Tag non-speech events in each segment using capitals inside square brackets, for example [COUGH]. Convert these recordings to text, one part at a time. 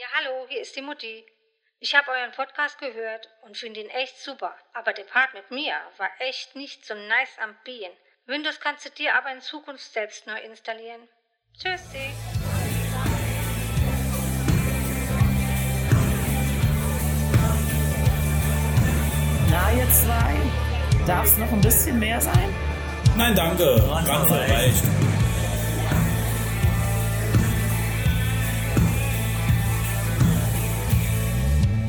Ja, hallo, hier ist die Mutti. Ich habe euren Podcast gehört und finde ihn echt super. Aber der Part mit mir war echt nicht so nice am Bienen. Windows kannst du dir aber in Zukunft selbst neu installieren. Tschüssi. Na, ihr zwei, darf es noch ein bisschen mehr sein? Nein, danke. Randvoll reicht.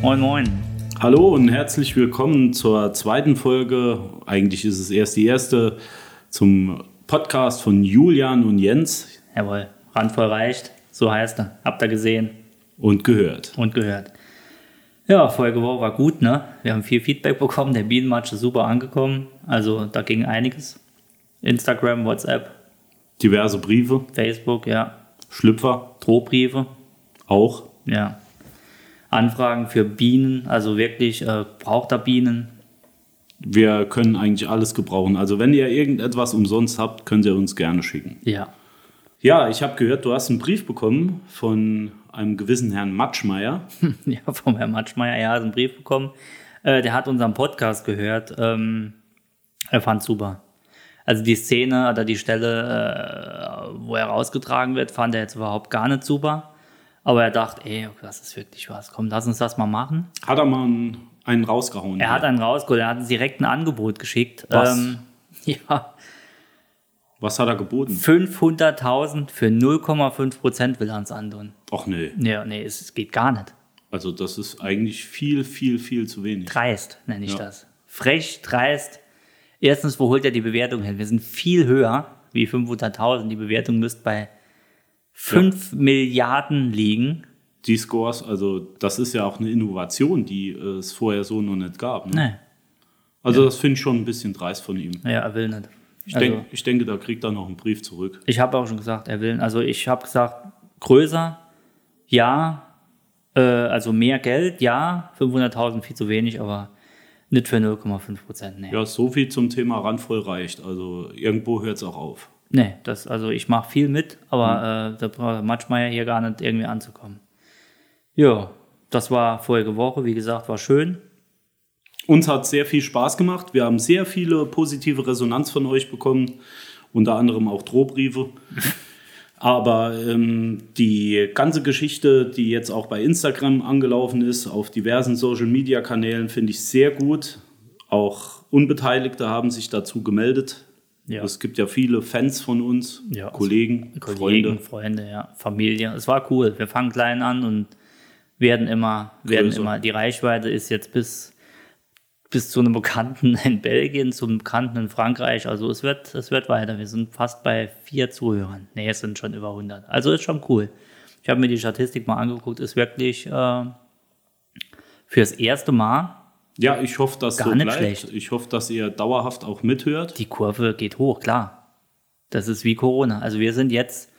Moin, moin. Hallo und herzlich willkommen zur zweiten Folge. Eigentlich ist es erst die erste zum Podcast von Julian und Jens Jawohl, randvoll reicht. So heißt er. Habt ihr gesehen und gehört. und gehört. Ja, Folge war gut, ne? Wir haben viel Feedback bekommen. Der Bienenmatch ist super angekommen. Also da ging einiges. Instagram, WhatsApp, Diverse Briefe, Facebook, ja. Schlüpfer Drohbriefe, auch. ja. Anfragen für Bienen, also wirklich äh, braucht er Bienen. Wir können eigentlich alles gebrauchen. Also wenn ihr irgendetwas umsonst habt, könnt ihr uns gerne schicken. Ja. Ja, ich habe gehört, du hast einen Brief bekommen von einem gewissen Herrn Matschmeier. [LAUGHS] ja, vom Herrn Matschmeier, er hat einen Brief bekommen. Äh, der hat unseren Podcast gehört. Ähm, er fand super. Also die Szene oder die Stelle, äh, wo er rausgetragen wird, fand er jetzt überhaupt gar nicht super. Aber er dachte, ey, das ist wirklich was. Komm, lass uns das mal machen. Hat er mal einen, einen rausgehauen? Er hat einen rausgeholt, er hat uns direkt ein Angebot geschickt. Was? Ähm, [LAUGHS] ja, Was hat er geboten? 500.000 für 0,5 Prozent will er uns andun. Ach nee. Nee, es, es geht gar nicht. Also das ist eigentlich viel, viel, viel zu wenig. Dreist, nenne ich Ja. das. Frech, dreist. Erstens, wo holt er die Bewertung hin? Wir sind viel höher wie 500.000. Die Bewertung müsste bei 5 Milliarden liegen. Die Scores, also das ist ja auch eine Innovation, die es vorher so noch nicht gab. Ne? Nee, Also das finde ich schon ein bisschen dreist von ihm. ja, er will nicht. Ich, Also- denk, ich denke, da kriegt er noch einen Brief zurück. Ich habe auch schon gesagt, er will. Also ich habe gesagt, größer, ja. Äh, also mehr Geld, ja. 500.000 viel zu wenig, aber nicht für 0,5 Prozent. Nee. Ja, so viel zum Thema randvoll reicht. Also irgendwo hört es auch auf. Nee, das, also ich mache viel mit, aber äh, da braucht Matschmeier hier gar nicht irgendwie anzukommen. Ja, das war vorige Woche, wie gesagt, war schön. Uns hat sehr viel Spaß gemacht. Wir haben sehr viele positive Resonanz von euch bekommen, unter anderem auch Drohbriefe. [LAUGHS] Aber ähm, die ganze Geschichte, die jetzt auch bei Instagram angelaufen ist, auf diversen Social-Media-Kanälen, finde ich sehr gut. Auch Unbeteiligte haben sich dazu gemeldet. Ja. Es gibt ja viele Fans von uns, Ja, Kollegen, Kollegen, Freunde. Freunde, ja, Familie. Es war cool. Wir fangen klein an und werden immer, werden Größer. immer. Die Reichweite ist jetzt bis, bis zu einem Bekannten in Belgien, zum Bekannten in Frankreich. Also es wird, es wird weiter. Wir sind fast bei vier Zuhörern. Nee, es sind schon über 100. Also ist schon cool. Ich habe mir die Statistik mal angeguckt. Ist wirklich äh, fürs erste Mal Ja, ich hoffe, dass Gar so nicht bleibt. schlecht. Ich hoffe, dass ihr dauerhaft auch mithört. die Kurve geht hoch, klar. Das ist wie Corona. Also wir sind jetzt,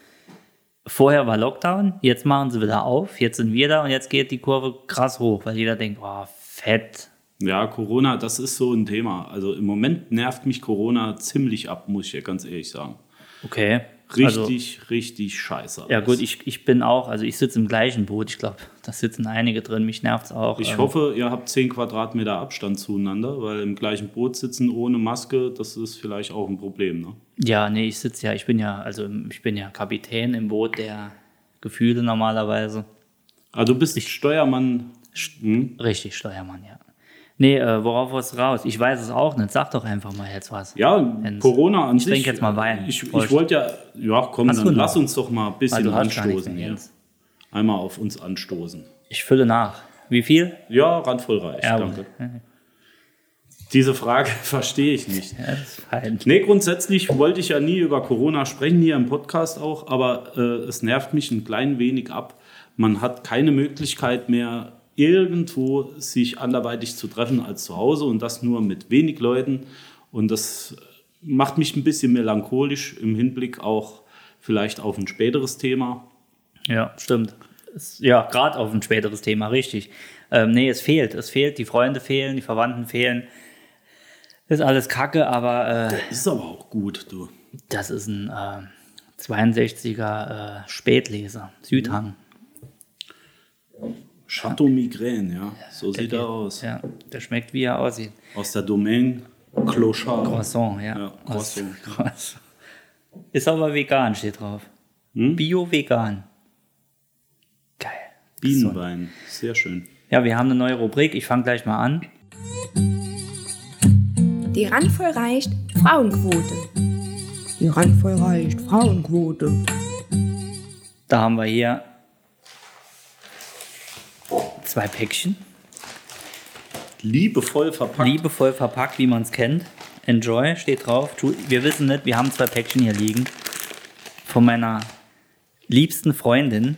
vorher war Lockdown, jetzt machen sie wieder auf, jetzt sind wir da und jetzt geht die Kurve krass hoch, weil jeder denkt, boah, fett. Ja, Corona, das ist so ein Thema. Also im Moment nervt mich Corona ziemlich ab, muss ich ja ganz ehrlich sagen. Okay. Richtig, Also, richtig scheiße. ja alles. gut, ich, ich bin auch, also ich sitze im gleichen Boot, ich glaube, da sitzen einige drin, mich nervt's auch. Ich Ähm, hoffe, ihr habt 10 Quadratmeter Abstand zueinander, weil im gleichen Boot sitzen ohne Maske, das ist vielleicht auch ein Problem. Ne? Ja, nee, ich sitze ja, ich bin ja, also ich bin ja Kapitän im Boot der Gefühle normalerweise. Also du bist Steuermann. Hm? Richtig, Steuermann, ja. Nee, äh, worauf was raus? Ich weiß es auch nicht. Sag doch einfach mal jetzt was. Ja, Jens. Corona an Ich sich. trinke jetzt mal Wein. Ich, ich Prost. wollte ja, ja komm, Hast dann noch? lass uns doch mal ein bisschen nichts anstoßen hier. Einmal auf uns anstoßen. Ich fülle nach. Wie viel? Ja, randvoll reich, Ja, danke. Diese Frage [LAUGHS] verstehe ich nicht. Ja, das ist fein. Nee, grundsätzlich wollte ich ja nie über Corona sprechen, hier im Podcast auch, aber äh, es nervt mich ein klein wenig ab. Man hat keine Möglichkeit mehr, irgendwo sich anderweitig zu treffen als zu Hause und das nur mit wenig Leuten. Und das macht mich ein bisschen melancholisch im Hinblick auch vielleicht auf ein späteres Thema. Ja, stimmt. Ja, gerade auf ein späteres Thema, richtig. Ähm, nee, es fehlt. Es fehlt. Die Freunde fehlen, die Verwandten fehlen. Ist alles kacke, aber äh, Ist aber auch gut, du. das ist ein äh, 62er äh, Spätleser. Südhang. Chateau Migraine, ja. So sieht er aus. Ja, der schmeckt, wie er aussieht. Aus der Domaine Clochard. Croissant, ja. Ja, Croissant. Croissant. Ist aber vegan, steht drauf. Hm? Bio-vegan. Geil. Bienenwein. Sehr schön. Ja, wir haben eine neue Rubrik. Ich fange gleich mal an. Die randvoll reicht Frauenquote. Die randvoll reicht Frauenquote. Da haben wir hier zwei Päckchen. Liebevoll verpackt. Liebevoll verpackt, wie man es kennt. Enjoy steht drauf. Wir wissen nicht, wir haben zwei Päckchen hier liegen. Von meiner liebsten Freundin,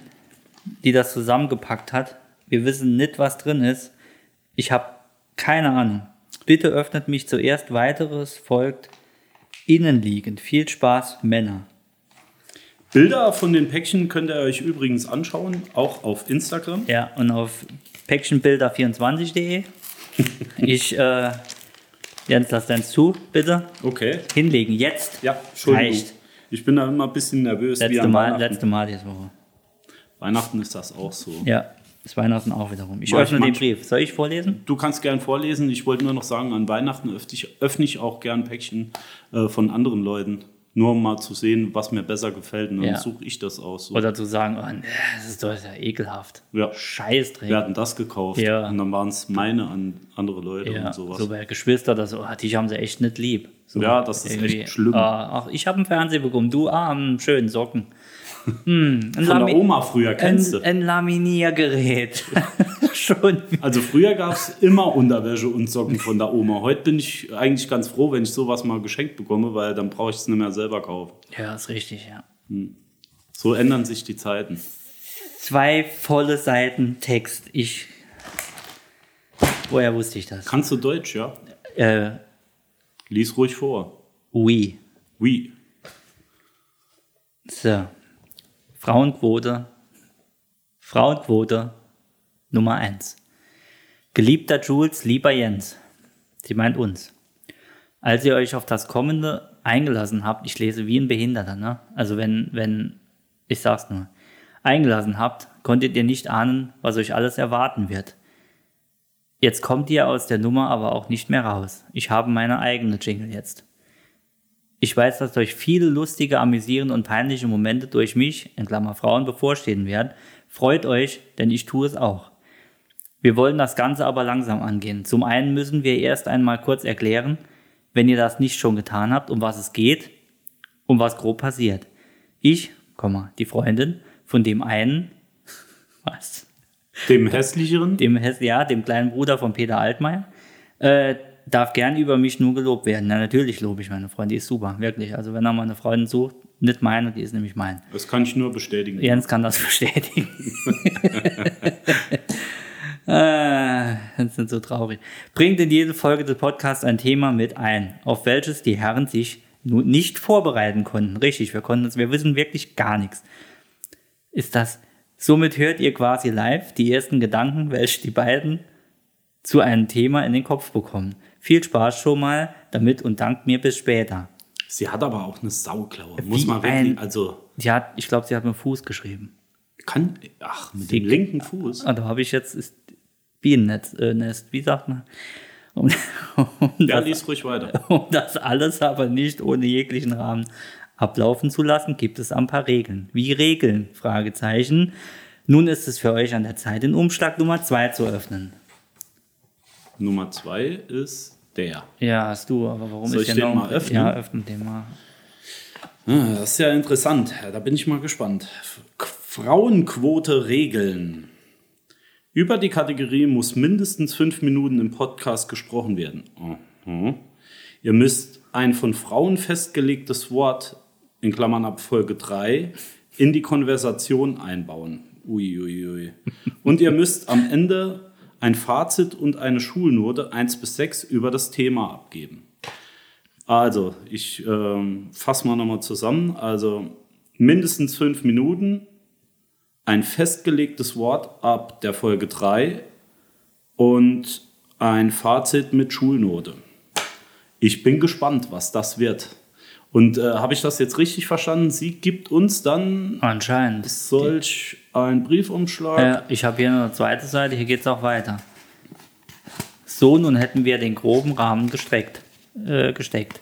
die das zusammengepackt hat. Wir wissen nicht, was drin ist. Ich habe keine Ahnung. Bitte öffnet mich zuerst. Weiteres folgt innenliegend. Viel Spaß, Männer. Bilder von den Päckchen könnt ihr euch übrigens anschauen, auch auf Instagram. Ja, und auf päckchenbilder24.de. [LAUGHS] Ich, äh, Jens, lass deins zu, bitte. Okay. Hinlegen, jetzt. Ja, Entschuldigung. Reicht. Ich bin da immer ein bisschen nervös. Letzte Mal, letzte Mal diese Woche. Weihnachten ist das auch so. Ja, ist Weihnachten auch wiederum. Ich Mach ich öffne den manch- Brief. Soll ich vorlesen? Du kannst gern vorlesen. Ich wollte nur noch sagen, an Weihnachten öffne ich, öffne ich auch gern Päckchen äh, von anderen Leuten. Nur um mal zu sehen, was mir besser gefällt. Und dann Ja. suche ich das aus. So. Oder zu sagen, oh, nee, das ist doch ja ekelhaft. Ja. Scheißdreck. Wir hatten das gekauft. Ja. Und dann waren es meine an andere Leute Ja, und sowas. so bei Geschwister, das, oh, die haben sie echt nicht lieb. So Ja, das ist echt schlimm. Ah, ach, ich habe einen Fernseher bekommen, du, ah, einen schönen Socken. Hm, Von der Oma früher, kennst ein, du? ein Laminiergerät. [LAUGHS] Schon. Also früher gab es immer Unterwäsche und Socken von der Oma. Heute bin ich eigentlich ganz froh, wenn ich sowas mal geschenkt bekomme, weil dann brauche ich es nicht mehr selber kaufen. Ja, ist richtig, ja. So ändern sich die Zeiten. Zwei volle Seiten Text. Ich. Woher wusste ich das? Kannst du Deutsch, ja? Äh, Lies ruhig vor. oui. Oui. So. Frauenquote. Frauenquote Nummer 1. Geliebter Jules, lieber Jens. Sie meint uns. Als ihr euch auf das Kommende eingelassen habt, ich lese wie ein Behinderter, ne? Also wenn, wenn, ich sag's nur, eingelassen habt, konntet ihr nicht ahnen, was euch alles erwarten wird. Jetzt kommt ihr aus der Nummer aber auch nicht mehr raus. Ich habe meine eigene Jingle jetzt. Ich weiß, dass euch viele lustige, amüsierende und peinliche Momente durch mich, in Klammer Frauen, bevorstehen werden. Freut euch, denn ich tue es auch. Wir wollen das Ganze aber langsam angehen. Zum einen müssen wir erst einmal kurz erklären, wenn ihr das nicht schon getan habt, um was es geht, um was grob passiert. Ich, die Freundin von dem einen, [LAUGHS] was? Dem hässlicheren? dem, Hess- ja, dem kleinen Bruder von Peter Altmaier, äh, darf gern über mich nur gelobt werden. Na, natürlich lobe ich meine Freundin, die ist super, wirklich. Also wenn er mal eine Freundin sucht, nicht meine, die ist nämlich mein. Das kann ich nur bestätigen. Jens kann das [LAUGHS] bestätigen. [LAUGHS] Ah, das sind so traurig. Bringt in jede Folge des Podcasts ein Thema mit ein, auf welches die Herren sich nun nicht vorbereiten konnten. Richtig, wir konnten uns, wir wissen wirklich gar nichts. Ist das, somit hört ihr quasi live die ersten Gedanken, welche die beiden zu einem Thema in den Kopf bekommen. Viel Spaß schon mal damit und dankt mir bis später. Sie hat aber auch eine Sauklaue. Muss Wie man wirklich, ein- also Sie hat, ich glaube, sie hat mit dem Fuß geschrieben. kann, ach, mit Die- dem linken Fuß. Ah, da habe ich jetzt ist Bienennest, äh, Nest, wie sagt man? [LAUGHS] Um, um, Ja, das, lies ruhig weiter. [LAUGHS] um das alles aber nicht ohne jeglichen Rahmen ablaufen zu lassen, gibt es ein paar Regeln. Wie Regeln? Fragezeichen. Nun ist es für euch an der Zeit, den Umschlag Nummer 2 zu öffnen. Nummer zwei ist der. Ja, hast du, aber warum Soll ist ich der den noch? mal öffnen? Ja, öffne den mal. Ah, das ist ja interessant. Da bin ich mal gespannt. Frauenquote regeln. Über die Kategorie muss mindestens fünf Minuten im Podcast gesprochen werden. Mhm. Ihr müsst ein von Frauen festgelegtes Wort, in Klammern ab Folge 3, in die Konversation einbauen. Uiuiui. Ui, ui. Und ihr müsst am Ende ein Fazit und eine Schulnote 1 bis 6 über das Thema abgeben. Also, ich ähm, fasse mal nochmal zusammen. Also, mindestens fünf Minuten, ein festgelegtes Wort ab der Folge 3 und ein Fazit mit Schulnote. Ich bin gespannt, was das wird. Und äh, habe ich das jetzt richtig verstanden? Sie gibt uns dann Anscheinend. solch einen Briefumschlag. Ja, ich habe hier noch eine zweite Seite, hier geht es auch weiter. So, nun hätten wir den groben Rahmen gestreckt, äh, gesteckt.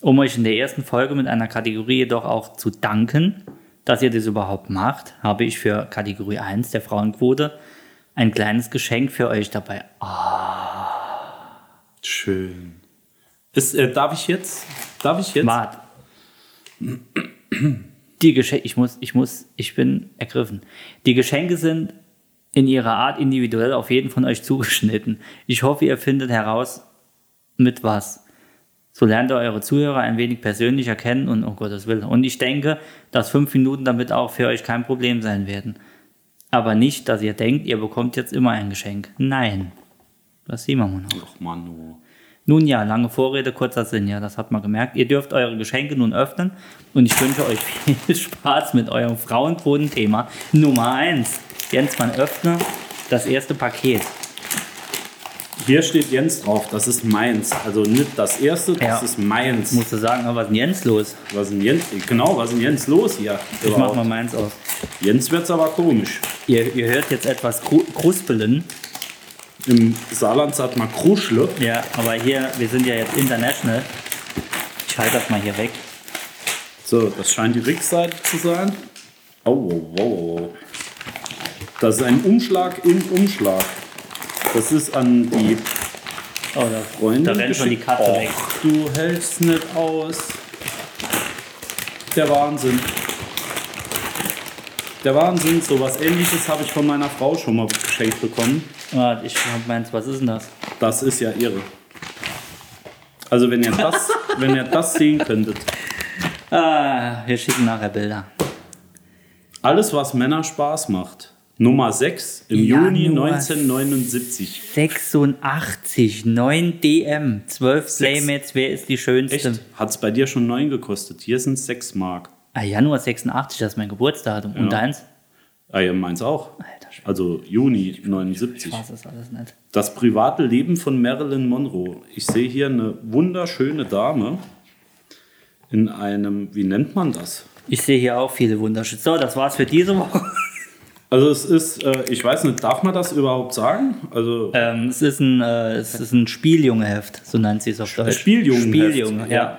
Um euch in der ersten Folge mit einer Kategorie jedoch auch zu danken, dass ihr das überhaupt macht, habe ich für Kategorie 1 der Frauenquote ein kleines Geschenk für euch dabei. Schön. Ist, äh, darf ich jetzt? Darf ich jetzt? Wart. Die Geschenke, ich muss, ich muss, ich bin ergriffen. Die Geschenke sind in ihrer Art individuell auf jeden von euch zugeschnitten. Ich hoffe, ihr findet heraus, mit was. So lernt ihr eure Zuhörer ein wenig persönlicher kennen und um Gottes Willen. Und ich denke, dass fünf Minuten damit auch für euch kein Problem sein werden. Aber nicht, dass ihr denkt, ihr bekommt jetzt immer ein Geschenk. Nein. Das sehen wir mal noch. Ach, Manu. Nun ja, lange Vorrede, kurzer Sinn, ja, das hat man gemerkt. Ihr dürft eure Geschenke nun öffnen und ich wünsche euch [LAUGHS] viel Spaß mit eurem Frauenquotenthema Nummer 1. Jens, man öffne das erste Paket. Hier steht Jens drauf, das ist meins. Also nicht das erste, das Ja. ist meins. Musst du sagen, was ist denn Jens los? Was ist denn Jens? Genau, was ist denn Jens los hier? Ich mach Überhaupt? mal meins aus. Jens wird's aber komisch. Ihr, ihr hört jetzt etwas Kru- Kruspeln. Im Saarland sagt man Kruschle. Ja, aber hier, wir sind ja jetzt international. Ich halte das mal hier weg. So, das scheint die Rückseite zu sein. Oh, oh, oh, oh. Das ist ein Umschlag im Umschlag. Das ist an die Oh, da, Freundin da rennt schon die. Katze weg. Och, du hältst nicht aus. Der Wahnsinn. Der Wahnsinn, so was ähnliches habe ich von meiner Frau schon mal geschenkt bekommen. Ah, ich hab meins, was ist denn das? Das ist ja irre. Also wenn ihr das, wenn ihr das sehen könntet. Ah, wir schicken nachher Bilder. Alles, was Männer Spaß macht. Nummer 6 im Januar Juni 1979. 86, 9 DM, 12 Sechs. Playmates, wer ist die schönste? Hat es bei dir schon 9 gekostet? Hier sind 6 Mark. Ah, Januar 86, das ist mein Geburtsdatum. Und Ja. deins? Ah, ja, meins auch. Alter Also Juni 79. ich weiß das alles nicht. Das private Leben von Marilyn Monroe. Ich sehe hier eine wunderschöne Dame in einem, wie nennt man das? Ich sehe hier auch viele wunderschöne. So, das war's für diese Woche. Also es ist, äh, ich weiß nicht, darf man das überhaupt sagen? Also Ähm, es ist ein, äh, es ist ein Spieljungeheft, so nennt sie es auf Deutsch. Spieljungenheft. Spieljunge, ja.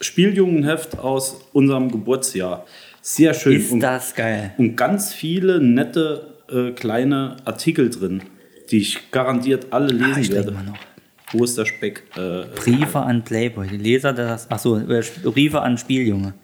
Spieljungenheft aus unserem Geburtsjahr. Sehr schön. Ist und, das geil. und ganz viele nette äh, kleine Artikel drin, die ich garantiert alle Ah, lesen ich werde. mal noch. Wo ist der Speck? Äh, Briefe an Playboy. Die Leser das. Achso, äh, Briefe an Spieljunge.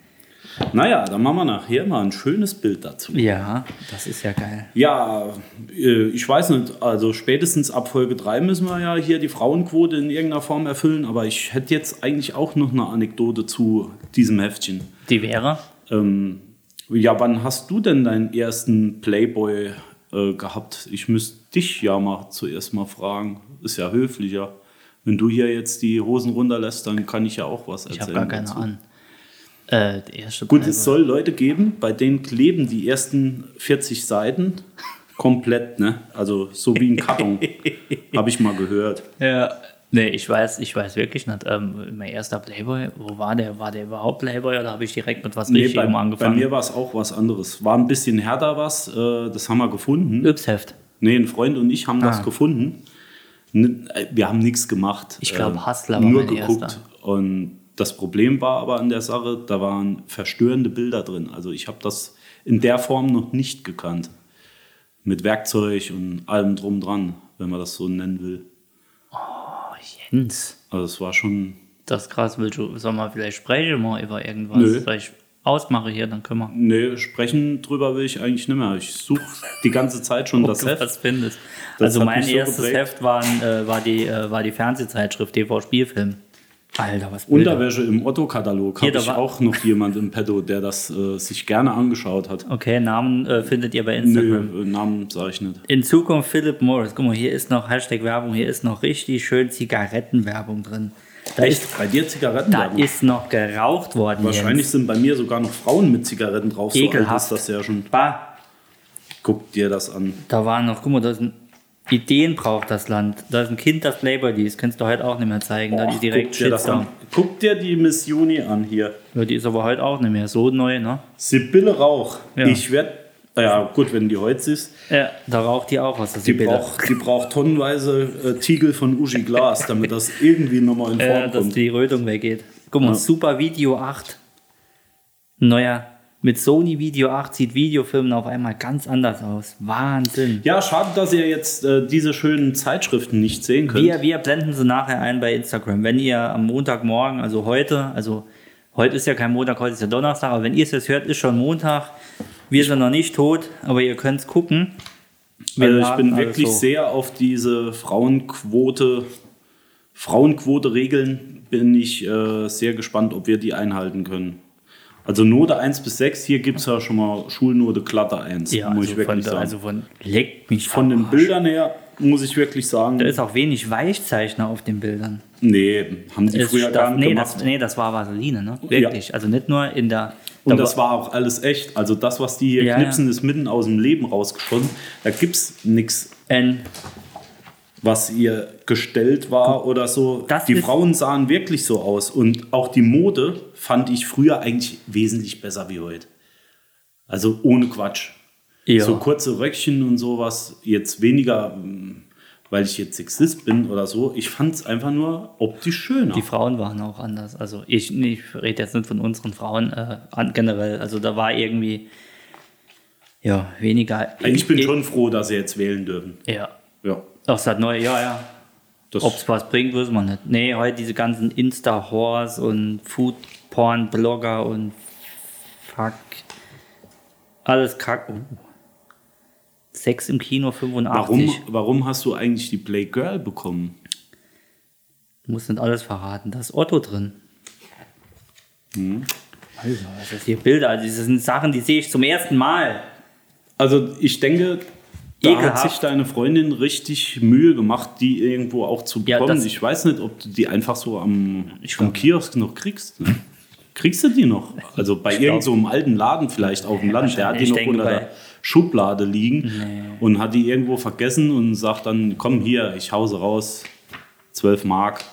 naja, dann machen wir nachher mal ein schönes Bild dazu. Ja, das ist ja geil. Ja, äh, ich weiß nicht, also spätestens ab Folge 3 müssen wir ja hier die Frauenquote in irgendeiner Form erfüllen, aber ich hätte jetzt eigentlich auch noch eine Anekdote zu diesem Heftchen. Die wäre? Ähm, ja, wann hast du denn deinen ersten Playboy äh, gehabt? Ich müsste dich ja mal zuerst mal fragen. Ist ja höflicher. Wenn du hier jetzt die Hosen runterlässt, dann kann ich ja auch was Ich erzählen. habe gar keine dazu. Ahnung. Äh, Gut, es soll Leute geben, bei denen kleben die ersten 40 Seiten komplett, ne? Also so wie ein Karton. [LAUGHS] Habe ich mal gehört. Ja. Nee, ich weiß, ich weiß wirklich nicht. Ähm, mein erster Playboy, wo war der? War der überhaupt Playboy oder habe ich direkt mit was Nee, Richtigem bei, bei angefangen? mir war es auch was anderes. War ein bisschen härter was, äh, das haben wir gefunden. Yps-Heft. Nee, ein Freund und ich haben das Ah. gefunden. N- äh, Wir haben nichts gemacht. Ich glaub, Ähm, Hustler war Nur geguckt. erster. Und das Problem war aber an der Sache, da waren verstörende Bilder drin. Also ich habe das in der Form noch nicht gekannt. Mit Werkzeug und allem drum dran, wenn man das so nennen will. Jens, Also es war schon. das ist krass. Willst du, soll man vielleicht sprechen mal über irgendwas? Nö. Soll ich ausmache hier, dann können wir. Nee, sprechen drüber will ich eigentlich nicht mehr. Ich suche die ganze Zeit schon das Heft. was findest. Das also mein so erstes geprägt. Heft waren, äh, war, die, äh, war die Fernsehzeitschrift TV Spielfilm. Alter, was Bilder. Unterwäsche im Otto-Katalog habe ich auch noch [LAUGHS] jemand im Petto, der das äh, sich gerne angeschaut hat. Okay, Namen äh, findet ihr bei Instagram. Nö, äh, Namen sage ich nicht. In Zukunft Philip Morris. Guck mal, hier ist noch Hashtag Werbung, hier ist noch richtig schön Zigarettenwerbung drin. Da ist, Bei dir Zigaretten? da ist noch geraucht worden. Wahrscheinlich Jens. sind bei mir sogar noch Frauen mit Zigaretten drauf. So alt Ekelhaft. ist das ja schon. Bah, Guck dir das an. da waren noch, guck mal, da ist ein Ideen braucht das Land. Da ist ein Kind, das Playboy liest. Kannst du heute auch nicht mehr zeigen. da ist direkt guck, dir das an. guck dir die Miss Juni an hier. Ja, die ist aber heute auch nicht mehr so neu, ne? Sibylle Rauch. Ja. Ich werde, ja gut, wenn die heute ist, Ja, da raucht die auch was. Die die Bilder. braucht, die braucht tonnenweise äh, Tiegel von Uschi Glas, damit das irgendwie nochmal in [LAUGHS] Form äh, dass kommt. die Rötung weggeht. Guck mal, Ja. Super Video 8. Neuer. Mit Sony Video 8 sieht Videofilmen auf einmal ganz anders aus. Wahnsinn. Ja, schade, dass ihr jetzt äh, diese schönen Zeitschriften nicht sehen könnt. Wir, wir blenden sie nachher ein bei Instagram. Wenn ihr am Montagmorgen, also heute, also heute ist ja kein Montag, heute ist ja Donnerstag, aber wenn ihr es jetzt hört, ist schon Montag. Wir sind noch nicht tot, aber ihr könnt es gucken. Wir Also ich bin wirklich hoch. sehr auf diese Frauenquote, Frauenquote-Regeln bin ich äh, sehr gespannt, ob wir die einhalten können. Also Note 1 bis 6, hier gibt es ja schon mal Schulnote glatte 1, Ja, muss also ich wirklich von, sagen. also von leckt mich von den. Bildern her muss ich wirklich sagen, Da ist auch wenig Weichzeichner auf den Bildern. nee, haben Es früher gar nicht nee, gemacht. das, nee, das war Vaseline, ne? Wirklich. Also nicht nur in der. Und da das war auch alles echt. Also das, was die hier Ja, knipsen, ja. ist mitten aus dem Leben rausgeschossen. Da gibt es nichts was ihr gestellt war oder so. Das die Frauen sahen wirklich so aus. Und auch die Mode fand ich früher eigentlich wesentlich besser wie heute. Also ohne Quatsch. ja. So kurze Röckchen und sowas. Jetzt weniger, mm, weil ich jetzt Sexist bin oder so. Ich fand es einfach nur optisch schöner. Die Frauen waren auch anders. Also ich, ich rede jetzt nicht von unseren Frauen äh, generell. Also da war irgendwie ja weniger. ich bin schon froh, dass sie jetzt wählen dürfen. Ja. Ja. Auch seit neu, ja, ja. Das, Ob es was bringt, wissen wir nicht. Nee, heute diese ganzen Insta-Horse und Food-Porn-Blogger und fuck. Alles kack. Oh. Sex im Kino 85. warum, warum hast du eigentlich die Playgirl bekommen? Muss nicht alles verraten. Da ist Otto drin. Hm. Also, was ist hier Bilder? Also, das sind Sachen, die sehe ich zum ersten Mal. Also ich denke, da hat Ekelhaft. sich deine Freundin richtig Mühe gemacht, die irgendwo auch zu Ja, bekommen. das- ich weiß nicht, ob du die einfach so am, am Kiosk noch kriegst. Ne? Kriegst du die noch? Also bei irgendeinem so einem alten Laden vielleicht auf dem Land, der hat die noch unter der Schublade liegen und hat die irgendwo vergessen und sagt dann, komm hier, ich hause raus, 12 Mark.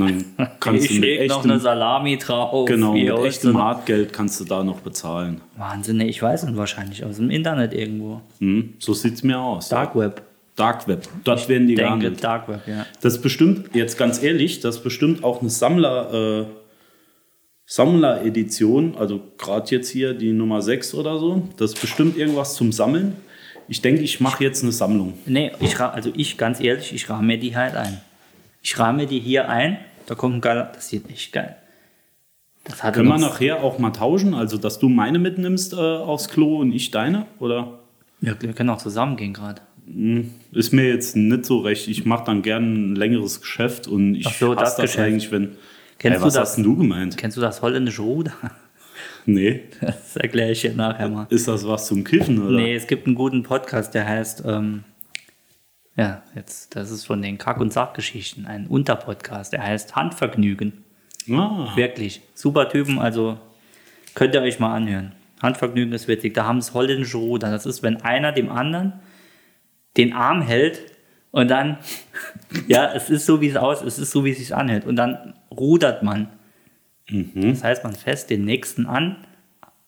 Dann [LAUGHS] kannst ich du leg noch echtem, eine Salami drauf. genau, Wie mit echtem Hartgeld kannst du da noch bezahlen. Wahnsinn, ich weiß nicht, wahrscheinlich aus dem Internet irgendwo. Hm, so sieht es mir aus. Dark Web. Dark Web. Dort werden die Denke, gehandelt. Dark Web, ja. Das ist bestimmt, jetzt ganz ehrlich, das ist bestimmt auch eine Sammler, äh, Sammler-Edition, also gerade jetzt hier die Nummer 6 oder so. Das ist bestimmt irgendwas zum Sammeln. Ich denke, ich mache jetzt eine Sammlung. Nee, ich, also ich, ganz ehrlich, ich rahme mir die halt ein. Ich rahme die hier ein, da kommt ein geiler, das sieht echt geil. Das hatte Können wir nachher auch mal tauschen? Also, dass du meine mitnimmst äh, aufs Klo und ich deine? Oder Ja, wir können auch zusammen gehen gerade. ist mir jetzt nicht so recht. Ich mache dann gern ein längeres Geschäft und ich Ach so, das das, eigentlich, wenn. Kennst Ey, du was das? hast denn du gemeint? Kennst du das holländische Ruder? [LAUGHS] Nee. Das erkläre ich dir nachher mal. Ist das was zum Kiffen, oder? Nee, es gibt einen guten Podcast, der heißt, ähm, ja, jetzt, das ist von den Kack- und Sachgeschichten, ein Unterpodcast, der heißt Handvergnügen. Ah. Wirklich. Super Typen, also könnt ihr euch mal anhören. Handvergnügen ist witzig. Da haben es holländische Ruder. Das ist, wenn einer dem anderen den Arm hält und dann, [LAUGHS] ja, es ist so, wie es aus, es ist so, wie es sich anhält. Und dann rudert man. Das heißt, man fässt den nächsten an.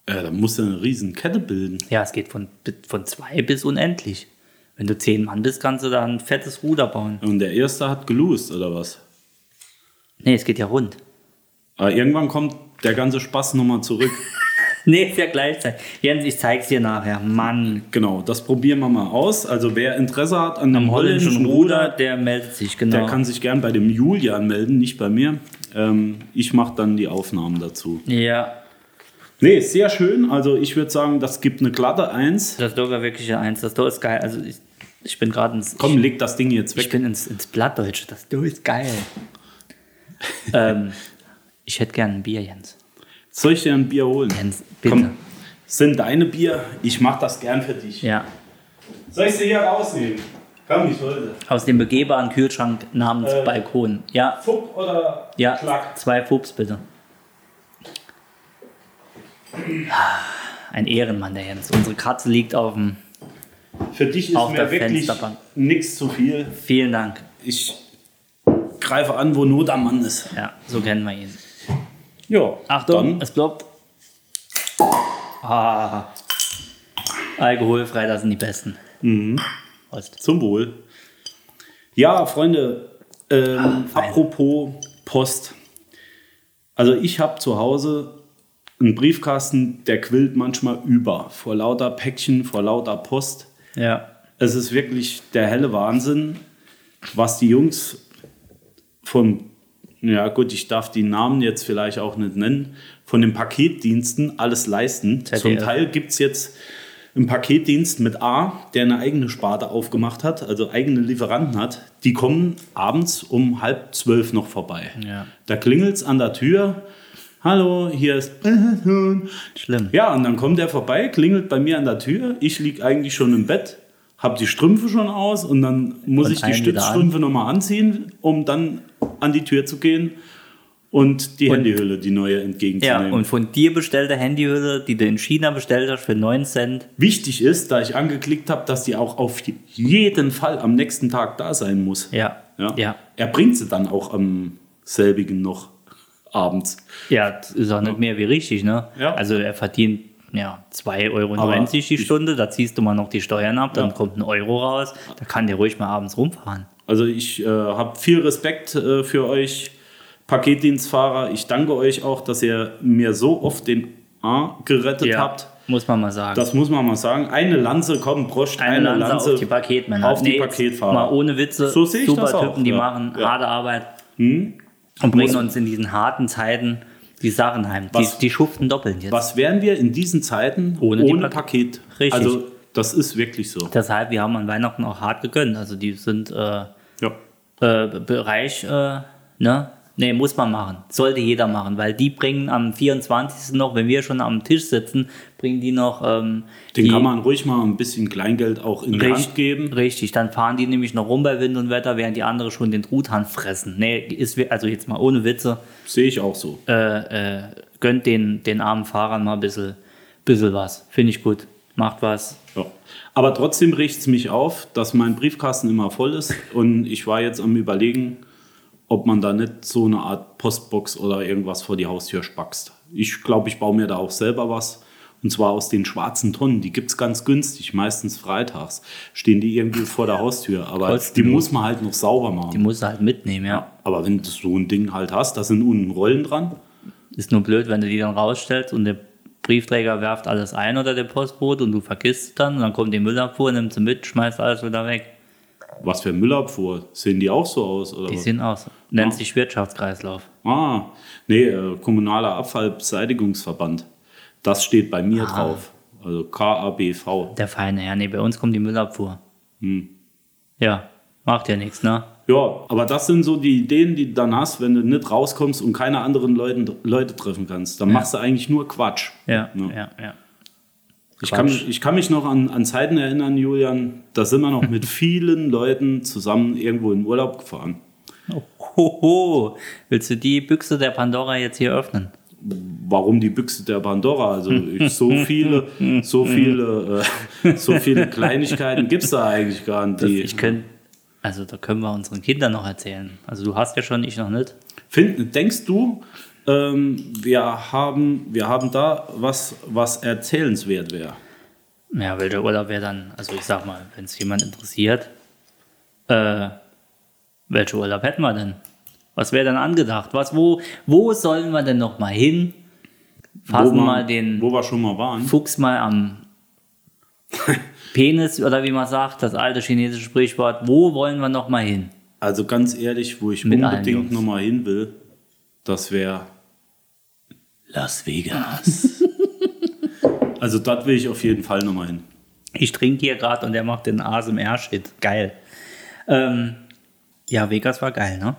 Ja, da musst du eine riesen Kette bilden. Ja, es geht von, von zwei bis unendlich. Wenn du zehn Mann bist, kannst du da ein fettes Ruder bauen. Und der erste hat gelost, oder was? Nee, es geht ja rund. Aber irgendwann kommt der ganze Spaß nochmal zurück. [LAUGHS] Nee, ist ja gleichzeitig. Jens, ich zeig's dir nachher. Mann. genau, das probieren wir mal aus. Also wer Interesse hat an dem holländischen holländischen Ruder, Ruder, der meldet sich, genau. der kann sich gern bei dem Julian melden, nicht bei mir. Ähm, ich mache dann die Aufnahmen dazu. ja, Nee, sehr schön. Also ich würde sagen, das gibt eine glatte Eins. das Dog war wirklich eine Eins. Das Dog ist geil. Also ich, ich bin gerade ins, Komm, leg das Ding jetzt ich weg. bin ins, ins Blattdeutsche. Das Dog ist geil. [LAUGHS] ähm, ich hätte gern ein Bier, Jens. Soll ich dir ein Bier holen? Jens, bitte. Komm, sind deine Bier. Ich mache das gern für dich. Ja. Soll ich sie hier rausnehmen? Komm, ich wollte. Aus dem begehbaren Kühlschrank namens Äh. Balkon. Ja, Fuck oder ja. Klack? Zwei Pups bitte. Ein Ehrenmann, der Jens. Unsere Katze liegt auf dem Für dich ist Auf mir wirklich nichts zu viel. Vielen Dank. Ich greife an, wo Not am Mann ist. Ja, so kennen wir ihn. Ja, Achtung, dann es ploppt. Ah. Alkoholfrei, das sind die besten. Mhm. Prost. zum Wohl. Ja, Freunde, ähm, apropos Post. Also ich habe zu Hause einen Briefkasten, der quillt manchmal über vor lauter Päckchen, vor lauter Post. Ja. Es ist wirklich der helle Wahnsinn, was die Jungs von, ja gut, ich darf die Namen jetzt vielleicht auch nicht nennen, von den Paketdiensten alles leisten. ZDF. Zum Teil gibt es jetzt einen Paketdienst mit A, der eine eigene Sparte aufgemacht hat, also eigene Lieferanten hat. Die kommen abends um halb zwölf noch vorbei. Ja. Da klingelt es an der Tür. Hallo, hier ist. Schlimm. Ja, und dann kommt er vorbei, klingelt bei mir an der Tür. Ich liege eigentlich schon im Bett, habe die Strümpfe schon aus und dann muss Und ich die wieder an. Stützstrümpfe nochmal anziehen, um dann an die Tür zu gehen und die Und- Handyhülle, die neue, Ja, entgegenzunehmen. und von dir bestellte Handyhülle, die du in China bestellt hast für 9 Cent. Wichtig ist, da ich angeklickt habe, dass die auch auf jeden Fall am nächsten Tag da sein muss. Ja. Ja. Ja. Er bringt sie dann auch am selbigen noch abends. Ja, das ist auch nicht mehr wie richtig, ne? Ja. Also er verdient ja 2,90 Euro die Stunde, da ziehst du mal noch die Steuern ab, dann Ja. kommt ein Euro raus, da kann der ruhig mal abends rumfahren. Also ich äh, habe viel Respekt äh, für euch Paketdienstfahrer. Ich danke euch auch, dass ihr mir so oft den A gerettet habt. muss man mal sagen. Das muss man mal sagen. Eine Lanze, komm, Broscht, eine, Lanze, auf die Paketmänner. Auf die Nee, jetzt Paketfahrer. Mal ohne Witze, So sehe ich super das auch, Typen, die ja. machen Ja. Hm? harte Arbeit und bringen uns in diesen harten Zeiten die Sachen heim. Die, Was- die schuften doppelt jetzt. Was wären wir in diesen Zeiten Ohne ohne, die Pak- Paket? Richtig. Also das ist wirklich so. Deshalb, wir haben an Weihnachten auch hart gegönnt. Also die sind äh, Ja. äh, Bereich, äh, ne? Nee, muss man machen. Sollte jeder machen, weil die bringen am 24. noch, wenn wir schon am Tisch sitzen, bringen die noch. Ähm, Den die, kann man ruhig mal ein bisschen Kleingeld auch in die Richt- Hand geben. Richtig, dann fahren die nämlich noch rum bei Wind und Wetter, während die andere schon den Truthahn fressen. Nee, ist, wir- also jetzt mal ohne Witze, Sehe ich auch so. äh, äh, gönnt den, den armen Fahrern mal ein bisschen, bisschen was. Finde ich gut. Macht was. Ja. Aber trotzdem riecht es mich auf, dass mein Briefkasten immer voll ist. Und ich war jetzt am Überlegen, ob man da nicht so eine Art Postbox oder irgendwas vor die Haustür spackst. Ich glaube, ich baue mir da auch selber was. Und zwar aus den schwarzen Tonnen. Die gibt es ganz günstig, meistens freitags. Stehen die irgendwie vor der Haustür. Aber Kostenlos. die muss man halt noch sauber machen. Die musst du halt mitnehmen, ja. Aber wenn du so ein Ding halt hast, da sind unten Rollen dran. Ist nur blöd, wenn du die dann rausstellst und der Briefträger werft alles ein oder der Postbote und du vergisst es dann und dann kommt die Müllabfuhr, nimmt sie mit, schmeißt alles wieder weg. Was für Müllabfuhr? Sehen die auch so aus? Oder Die was? sehen aus. Nennt sich Wirtschaftskreislauf. Ah, nee, äh, kommunaler Abfallbeseitigungsverband. Das steht bei mir Ah. drauf. Also KABV. Der feine Herr. Nee, bei uns kommt die Müllabfuhr. Hm. Ja, macht ja nichts, ne? Ja, aber das sind so die Ideen, die du dann hast, wenn du nicht rauskommst und keine anderen Leuten, Leute treffen kannst. Dann machst du eigentlich nur Quatsch. Ja, Ja. ja, ja. Ich kann, ich kann mich noch an, an Zeiten erinnern, Julian, da sind wir noch mit [LAUGHS] vielen Leuten zusammen irgendwo in Urlaub gefahren. Hoho, willst du die Büchse der Pandora jetzt hier öffnen? warum die Büchse der Pandora? Also ich, [LAUGHS] so viele, so viele, äh, so viele Kleinigkeiten gibt es da eigentlich gar nicht. Ich könnte, also da können wir unseren Kindern noch erzählen. Also du hast ja schon, ich noch nicht. Find, denkst du, ähm, wir, haben, wir haben da was, was erzählenswert wäre? Ja, welcher Urlaub wäre dann, also ich sag mal, wenn es jemand interessiert, äh, welcher Urlaub hätten wir denn? Was wäre denn angedacht? Was, wo, wo sollen wir denn noch mal hin? Fassen wo, wir- mal den wo wir schon mal waren. Fuchs mal am [LAUGHS] Penis oder wie man sagt, das alte chinesische Sprichwort. Wo wollen wir noch mal hin? Also ganz ehrlich, wo ich Mit unbedingt nochmal hin will, das wäre, Las Vegas. [LAUGHS] also dort will ich auf jeden Fall nochmal hin. Ich trinke hier gerade und der macht den ASMR-Shit. Geil. Ähm, ja, Vegas war geil, ne?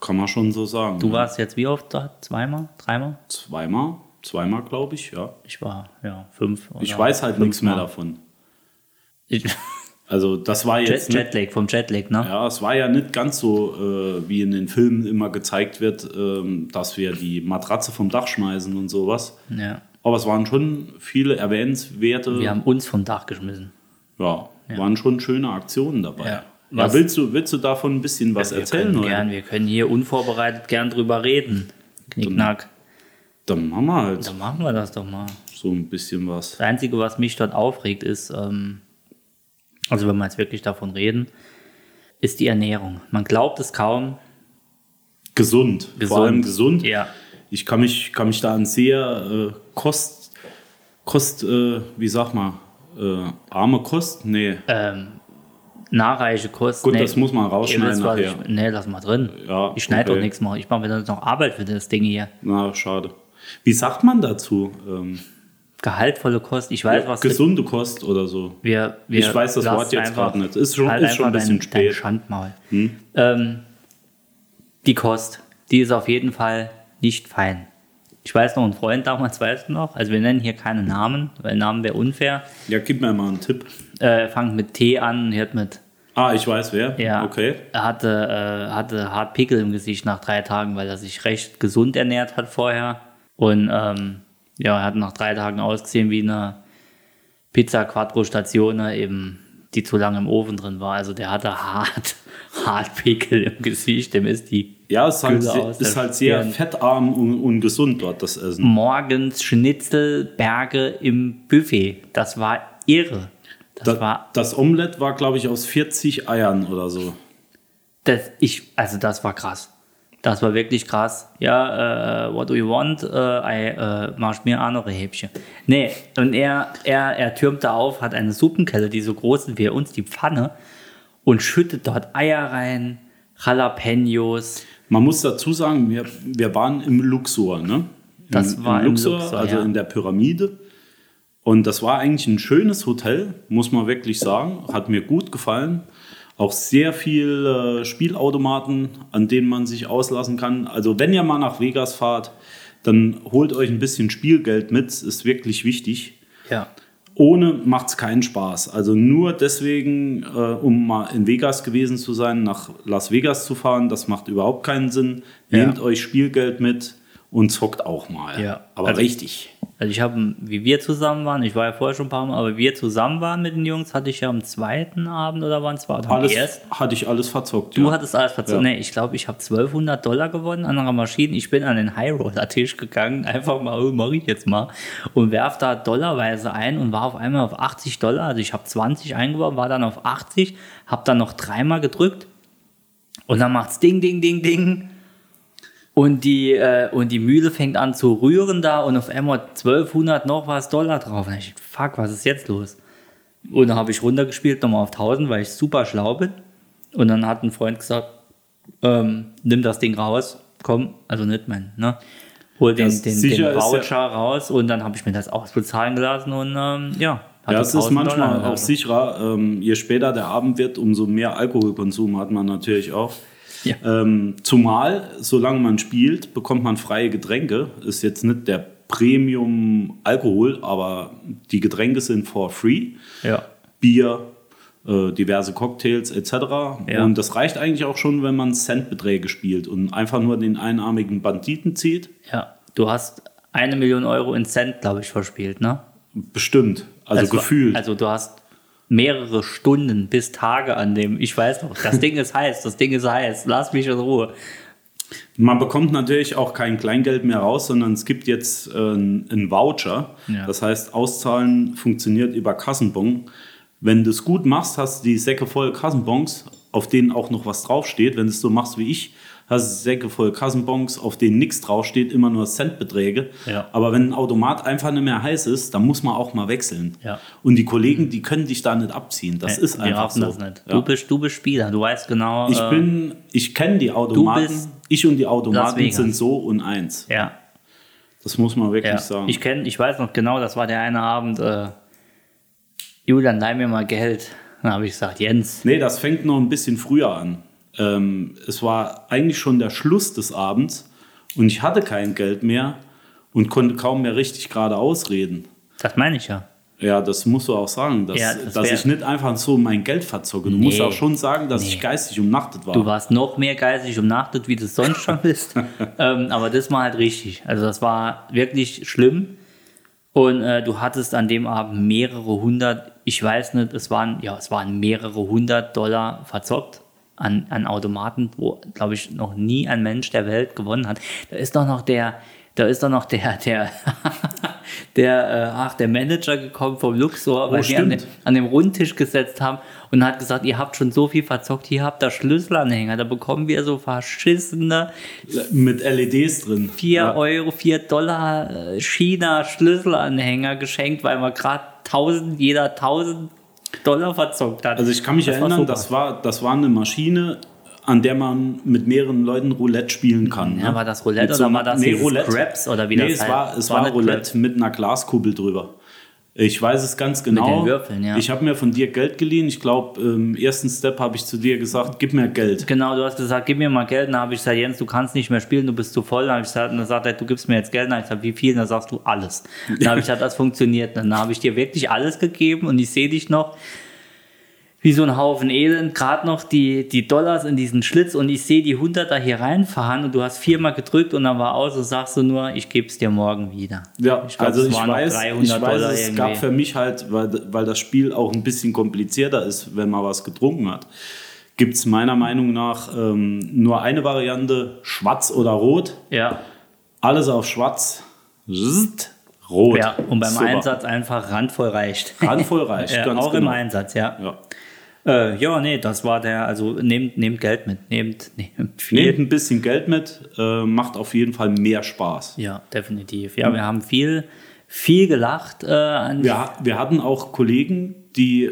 Kann man schon so sagen. Du warst jetzt wie oft da? Zweimal? Dreimal? Zweimal, zweimal glaube ich, ja. Ich war, ja, fünf. Ich weiß halt nichts mehr davon. Ich, [LAUGHS] Also das war jetzt Jet, Jetlag, vom Jetlag, ne? ja, es war ja nicht ganz so, äh, wie in den Filmen immer gezeigt wird, ähm, dass wir die Matratze vom Dach schmeißen und sowas. Ja. Aber es waren schon viele erwähnenswerte. Wir haben uns vom Dach geschmissen. Ja, waren schon schöne Aktionen dabei. Ja. Ja. Willst, du, willst du davon ein bisschen was wir erzählen? können gern, wir können hier unvorbereitet gern drüber reden. Knickknack. Dann machen wir halt Dann machen wir das doch mal. so ein bisschen was. Das Einzige, was mich dort aufregt, ist, ähm, also wenn wir jetzt wirklich davon reden, ist die Ernährung. Man glaubt es kaum. Gesund, vor allem gesund. Ja. Ich kann mich, kann mich da an sehr äh, Kost, Kost äh, wie sag mal, äh, arme Kost? Nee, Ähm, nachreiche Kost. Gut, das muss man rausschneiden nachher. Ich, nee, lass mal drin. Ja, ich schneide okay. doch nichts mehr. Ich mache mir dann noch Arbeit für das Ding hier. na, schade. Wie sagt man dazu? Ähm, Gehaltvolle Kost. Ich weiß, was gesunde Kost oder so. wir, wir Ich weiß das Wort jetzt gerade nicht. Ist schon, halt ist schon ein bisschen dein, spät. Hm? Dein Schandmaul. Ähm, die Kost, die ist auf jeden Fall nicht fein. Ich weiß noch, ein Freund damals, weißt du noch, also wir nennen hier keine Namen, weil Namen wäre unfair. Ja, gib mir mal einen Tipp. Äh, fangt mit T an, hört mit Ah, ich weiß wer. Ja. Okay. Er hatte, äh, hatte hart Pickel im Gesicht nach drei Tagen, weil er sich recht gesund ernährt hat vorher. Und ähm, ja, er hat nach drei Tagen ausgesehen wie eine Pizza Quattro Statione, eben, die zu lange im Ofen drin war. Also der hatte hart, [LAUGHS] hart Pickel im Gesicht. Dem ist die Ja, es ist halt, aus ist halt sehr fettarm und, und gesund dort, das Essen. morgens Schnitzelberge im Buffet. Das war irre. Das Da, war das Omelett war, glaube ich, aus 40 Eiern oder so. Das, ich, also das war krass. Das war wirklich krass. Ja, äh, what do you want? Äh, I, äh, mach mir andere Häppchen. Nee, und er, er, er türmte auf, hat eine Suppenkelle, die so groß ist wie uns, die Pfanne, und schüttet dort Eier rein, Jalapenos. Man muss dazu sagen, wir, wir waren im Luxor, ne? Das Im, war im im Luxor, Luxor, also ja. in der Pyramide. Und das war eigentlich ein schönes Hotel, muss man wirklich sagen. Hat mir gut gefallen. Auch sehr viel äh, Spielautomaten, an denen man sich auslassen kann. Also wenn ihr mal nach Vegas fahrt, dann holt euch ein bisschen Spielgeld mit. Ist wirklich wichtig. Ja. Ohne macht es keinen Spaß. Also nur deswegen, äh, um mal in Vegas gewesen zu sein, nach Las Vegas zu fahren, das macht überhaupt keinen Sinn. Ja. Nehmt euch Spielgeld mit und zockt auch mal. Ja. Aber Also- richtig. Also ich habe, wie wir zusammen waren, ich war ja vorher schon ein paar Mal, aber wir zusammen waren mit den Jungs, hatte ich ja am zweiten Abend oder waren es war am Alles, ersten? hatte ich alles verzockt. Du ja. hattest alles verzogen. Ja. Nee, ich glaube, ich habe 1200 Dollar gewonnen an einer Maschine. Ich bin an den High-Roller-Tisch gegangen, einfach mal, oh, mach ich jetzt mal. Und werf da dollarweise ein und war auf einmal auf 80 Dollar. Also ich habe 20 eingeworfen, war dann auf 80, habe dann noch dreimal gedrückt. Und dann macht's Ding, Ding, Ding, Ding. Und die, äh, und die Mühle fängt an zu rühren da und auf einmal 1200 noch was Dollar drauf. Und ich, fuck, was ist jetzt los? Und dann habe ich runtergespielt, nochmal auf 1000, weil ich super schlau bin. Und dann hat ein Freund gesagt, ähm, nimm das Ding raus, komm, also nicht mein, ne? Hol den, Das den, den Voucher raus und dann habe ich mir das ausbezahlen gelassen und ähm, ja. Ja, es ist 1000 manchmal Dollar. auch sicherer. Ähm, je später der Abend wird, umso mehr Alkoholkonsum hat man natürlich auch. Ja. Ähm, zumal, solange man spielt, bekommt man freie Getränke. Ist jetzt nicht der Premium-Alkohol, aber die Getränke sind for free. Ja. Bier, äh, diverse Cocktails etc. Ja. Und das reicht eigentlich auch schon, wenn man Centbeträge spielt und einfach nur den einarmigen Banditen zieht. ja. Du hast eine Million Euro in Cent, glaube ich, verspielt, ne? Bestimmt. Also Das war- gefühlt. Also du hast mehrere Stunden bis Tage an dem, ich weiß noch, das [LAUGHS] Ding ist heiß, das Ding ist heiß, lass mich in Ruhe. Man bekommt natürlich auch kein Kleingeld mehr raus, sondern es gibt jetzt äh, einen Voucher. Ja. Das heißt, Auszahlen funktioniert über Kassenbon. Wenn du es gut machst, hast du die Säcke voll Kassenbons, auf denen auch noch was draufsteht. Wenn du es so machst wie ich, hast du Säcke voll Kassenbons, auf denen nichts draufsteht, immer nur Centbeträge. Ja. Aber wenn ein Automat einfach nicht mehr heiß ist, dann muss man auch mal wechseln. Ja. Und die Kollegen, die können dich da nicht abziehen. Das ist Wir einfach so. Ja. Du, bist, du bist Spieler, du weißt genau. Ich äh, bin, ich kenne die Automaten. Ich und die Automaten sind so und eins. Ja, Das muss man wirklich ja. sagen. Ich kenne, ich weiß noch genau, das war der eine Abend. Äh, Julian, leih mir mal Geld. Dann habe ich gesagt, Jens. nee, das fängt noch ein bisschen früher an. Ähm, es war eigentlich schon der Schluss des Abends und ich hatte kein Geld mehr und konnte kaum mehr richtig gerade ausreden. Das meine ich ja. Ja, das musst du auch sagen, dass, Ja, das dass ich nicht einfach so mein Geld verzocke. Du musst Nee. auch schon sagen, dass Nee. ich geistig umnachtet war. Du warst noch mehr geistig umnachtet, wie du es sonst schon bist. [LAUGHS] ähm, aber das war halt richtig. Also das war wirklich schlimm. Und äh, du hattest an dem Abend mehrere hundert ich weiß nicht, es waren, ja, es waren mehrere hundert Dollar verzockt an, an Automaten, wo, glaube ich, noch nie ein Mensch der Welt gewonnen hat. Da ist doch noch der, da ist doch noch der, [LAUGHS] der, der, äh, ach, der Manager gekommen vom Luxor, weil wir an, stimmt. dem- an dem Rundtisch gesetzt haben und hat gesagt, ihr habt schon so viel verzockt, hier habt ihr Schlüsselanhänger, da bekommen wir so verschissene Mit LEDs drin. 4 Ja. Euro, 4 Dollar äh, China-Schlüsselanhänger geschenkt, weil man gerade 1000, jeder 1000 Dollar verzockt hat. Also ich kann mich Das war erinnern, super. das war, das war eine Maschine, an der man mit mehreren Leuten Roulette spielen kann. Ja, ne? war das Roulette Mit oder war das dieses Craps oder wie nee, das es heißt? war, es War war, Roulette mit einer Glaskuppel drüber. Ich weiß es ganz genau. den Würfeln, ja. Ich habe mir von dir Geld geliehen. Ich glaube, im ersten Step habe ich zu dir gesagt, gib mir Geld. Genau, du hast gesagt, gib mir mal Geld. Dann habe ich gesagt, Jens, du kannst nicht mehr spielen, du bist zu voll. Dann habe ich gesagt, dann sagt er, du gibst mir jetzt Geld. Dann habe ich gesagt, wie viel? Dann sagst du alles. Dann habe ich [LAUGHS] gesagt, das funktioniert. Dann habe ich dir wirklich alles gegeben und ich sehe dich noch wie so ein Haufen Elend, gerade noch die, die Dollars in diesen Schlitz und ich sehe die Hunderter hier reinfahren und du hast viermal gedrückt und dann war aus und sagst du nur, ich gebe es dir morgen wieder. Ja, Ich glaub, also ich weiß, 300 ich weiß es irgendwie. gab für mich halt, weil, weil das Spiel auch ein bisschen komplizierter ist, wenn man was getrunken hat, gibt es meiner Meinung nach ähm, nur eine Variante, schwarz oder rot. Ja, Alles auf schwarz, Zzt, rot. ja und beim Super. Einsatz einfach randvoll reicht. Randvoll reicht, [LAUGHS] ja, ganz auch im genau. Einsatz, ja. Ja. Äh, ja, nee, das war der, also nehmt, nehmt Geld mit, nehmt, [LAUGHS] nehmt viel. Nehmt ein bisschen Geld mit, äh, macht auf jeden Fall mehr Spaß. Ja, definitiv. Ja, wir haben viel, viel gelacht äh, an Wir, wir hatten auch Kollegen, die,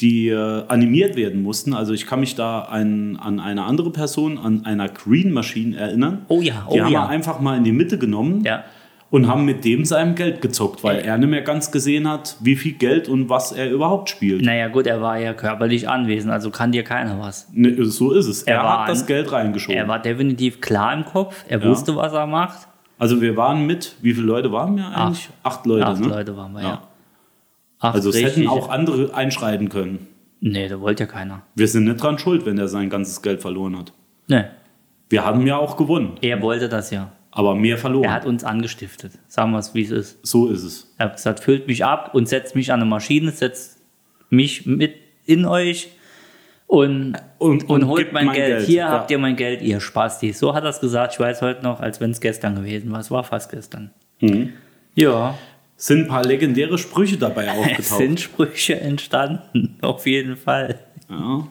die äh, animiert werden mussten. Also ich kann mich da an, an eine andere Person, an einer Green Machine erinnern. Oh ja, oh die haben ja. wir einfach mal in die Mitte genommen Ja. Und haben mit dem seinem Geld gezockt, weil er nicht mehr ganz gesehen hat, wie viel Geld und was er überhaupt spielt. Naja, gut, er war ja körperlich anwesend, also kann dir keiner was. Ne, so ist es. Er, Er hat das Geld reingeschoben. Er war definitiv klar im Kopf, er Ja. wusste, was er macht. also wir waren mit, wie viele Leute waren wir eigentlich? Acht, Leute, Acht ne? Leute waren wir, ja. Ja. Acht Also es hätten auch andere einschreiten können. Nee, da wollte ja keiner. Wir sind nicht dran schuld, wenn er sein ganzes Geld verloren hat. Nee, Wir haben ja auch gewonnen, er wollte das ja. Aber mehr verloren. Er hat uns angestiftet. Sagen wir es, wie es ist. so ist es. Er hat gesagt, füllt mich ab und setzt mich an eine Maschine, setzt mich mit in euch und, Und- und, und holt mein, mein Geld. Geld, Hier ja. habt ihr mein Geld, ihr Spasti. So hat er es gesagt. Ich weiß heute noch, als wenn es gestern gewesen war. Es war fast gestern. Mhm. Ja, Sind ein paar legendäre Sprüche dabei [LAUGHS] es aufgetaucht. sind Sprüche entstanden. Auf jeden Fall. ja.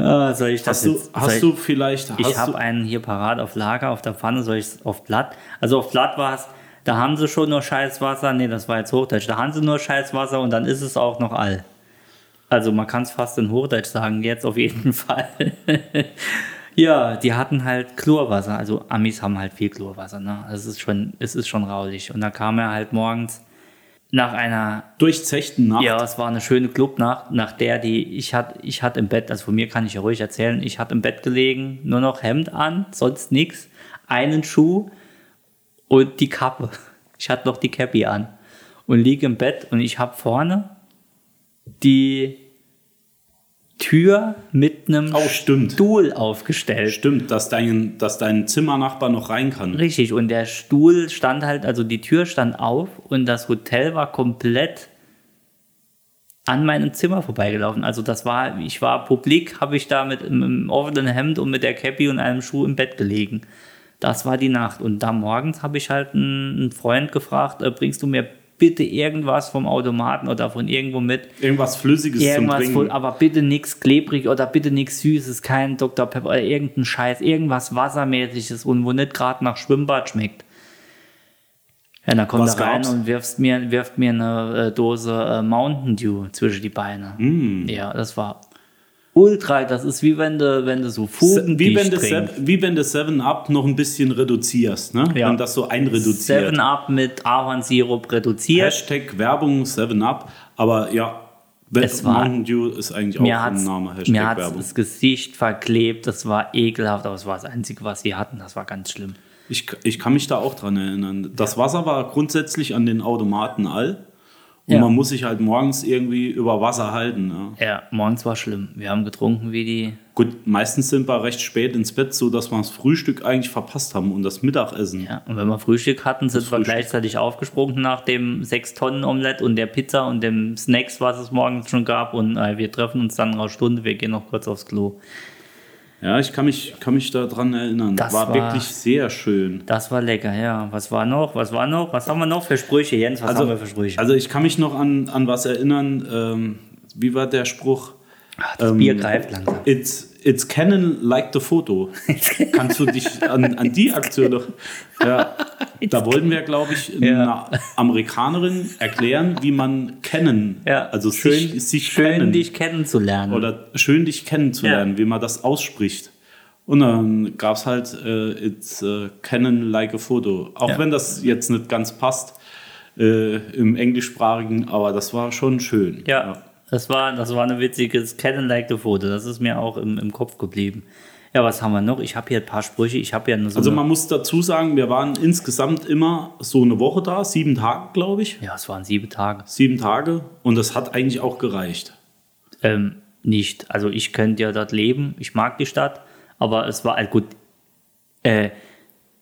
Ah, soll ich das Hast, du, jetzt, soll hast ich, du vielleicht. Ich habe du, einen hier parat auf Lager, auf der Pfanne, soll ich es auf glatt? Also auf glatt war es, da haben sie schon nur Scheißwasser, nee, das war jetzt Hochdeutsch, da haben sie nur Scheißwasser und dann ist es auch noch all. Also man kann es fast in Hochdeutsch sagen, jetzt auf jeden [LAUGHS] Fall. ja, die hatten halt Chlorwasser, also Amis haben halt viel Chlorwasser, ne? Es ist schon, es ist schon raulich. Und da kam er halt morgens nach einer durchzechten Nacht. ja, es war eine schöne Clubnacht, nach der die ich hatte, ich hatte im Bett, also von mir kann ich ja ruhig erzählen, ich hatte im Bett gelegen, nur noch Hemd an, sonst nichts, einen Schuh und die Kappe. Ich hatte noch die Cappy an und liege im Bett und ich habe vorne die Tür mit einem Oh, stimmt. Stuhl aufgestellt. Stimmt, dass dein, dass dein Zimmernachbar noch rein kann. Richtig, und der Stuhl stand halt, also die Tür stand auf und das Hotel war komplett an meinem Zimmer vorbeigelaufen. Also das war, ich war publik, habe ich da mit einem offenen Hemd und mit der Cappy und einem Schuh im Bett gelegen. Das war die Nacht. Und da morgens habe ich halt einen, einen Freund gefragt, äh, bringst du mir bitte irgendwas vom Automaten oder von irgendwo mit? Irgendwas Flüssiges Irgendwas, zum voll, Trinken. aber bitte nichts klebrig oder bitte nichts Süßes, kein Dr. Pepper oder irgendein Scheiß, irgendwas Wassermäßiges und wo nicht gerade nach Schwimmbad schmeckt. Ja, dann kommt Was er rein gab's? und wirft mir, wirft mir eine äh, Dose äh, Mountain Dew zwischen die Beine. Mm. Ja, das war ultra, das ist wie wenn du, wenn du so Fugen wie wenn. Seven, wie wenn du Seven Up noch ein bisschen reduzierst, ne? Ja. Wenn das so einreduziert. Seven Up mit Ahornsirup reduziert. Hashtag Werbung Seven Up, aber ja, Es war- Mountain Dew ist eigentlich auch ein Name, Hashtag mir Werbung. das Gesicht verklebt, das war ekelhaft, aber es war das Einzige, was sie hatten, das war ganz schlimm. Ich, ich kann mich da auch dran erinnern. Das Wasser war grundsätzlich an den Automaten all Und Ja. man muss sich halt morgens irgendwie über Wasser halten. Ne? Ja, morgens war schlimm. Wir haben getrunken wie die. Gut, meistens sind wir recht spät ins Bett, so dass wir das Frühstück eigentlich verpasst haben und das Mittagessen. Ja, und wenn wir Frühstück hatten, sind wir Frühstück. gleichzeitig aufgesprungen nach dem 6-Tonnen-Omelett und der Pizza und dem Snacks, was es morgens schon gab. Und äh, wir treffen uns dann in einer Stunde, wir gehen noch kurz aufs Klo. Ja, ich kann mich, kann mich daran erinnern. Das war, war- wirklich sehr schön. Das war lecker, ja. Was war noch? Was war noch? Was haben wir noch für Sprüche, Jens? Was haben wir für Sprüche? also ich kann mich noch an, an was erinnern. Ähm, wie war der Spruch? Ach, das Bier greift langsam. It's, it's Canon like the photo. Kannst du dich an, an die Aktion noch. Ja, da wollten wir, glaube ich, Ja. einer Amerikanerin erklären, wie man kennen, Ja, also schön, sich, sich schön kennen. dich kennenzulernen. oder schön dich kennenzulernen, wie man das ausspricht. Und dann gab es halt äh, It's äh, Canon like a photo. Auch Ja. wenn das jetzt nicht ganz passt äh, im Englischsprachigen, aber das war schon schön. Ja, das war, das war ein witziges Canon-like Foto. Das ist mir auch im, im Kopf geblieben. Ja, was haben wir noch? Ich habe hier ein paar Sprüche. Ich habe ja so. Also man muss dazu sagen, wir waren insgesamt immer so eine Woche da, sieben Tage, glaube ich. ja, es waren sieben Tage. Sieben Tage und das hat eigentlich auch gereicht. Ähm, nicht. Also ich könnte ja dort leben. Ich mag die Stadt. Aber es war halt gut. Äh,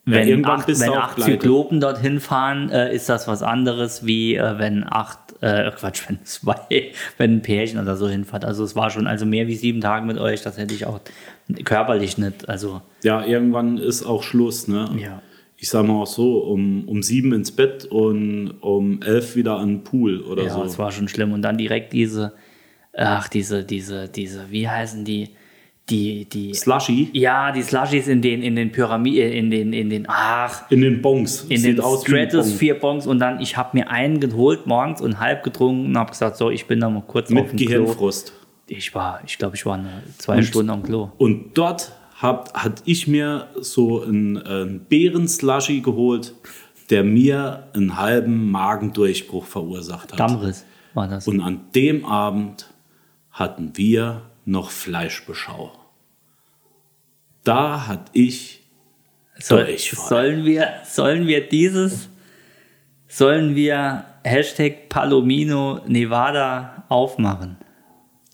wenn irgendwann acht, wenn acht. Zyklopen dorthin fahren, äh, ist das was anderes, wie äh, wenn acht, äh, Quatsch, wenn zwei, wenn ein Pärchen oder so hinfahrt. Also es war schon also mehr wie sieben Tage mit euch. Das hätte ich auch körperlich nicht. Also Ja, irgendwann ist auch Schluss. Ne? Ja. Ich sage mal auch so, um, um sieben ins Bett und um elf wieder an den Pool oder Ja, so. es war schon schlimm. Und dann direkt diese, ach, diese, diese, diese, wie heißen die? Die, die. Slushy Ja, die Slushies in den, in den Pyramiden, in den, in den, ach, in den Bongs. in Sieht den aus. Stratosphere Bongs und dann, ich habe mir einen geholt morgens und halb getrunken und habe gesagt, so, ich bin da mal kurz auf Mit dem Klo. Gehirnfrost. Ich war, ich glaube, ich war eine, zwei Stunden am Klo. Und dort hab, hat ich mir so einen, einen Beeren-Slushy geholt, der mir einen halben Magendurchbruch verursacht hat. Dammriss war das. Und an dem Abend hatten wir noch Fleischbeschau. Da hatte ich Soll, sollen wir, sollen wir dieses, sollen wir Hashtag Palomino Nevada aufmachen?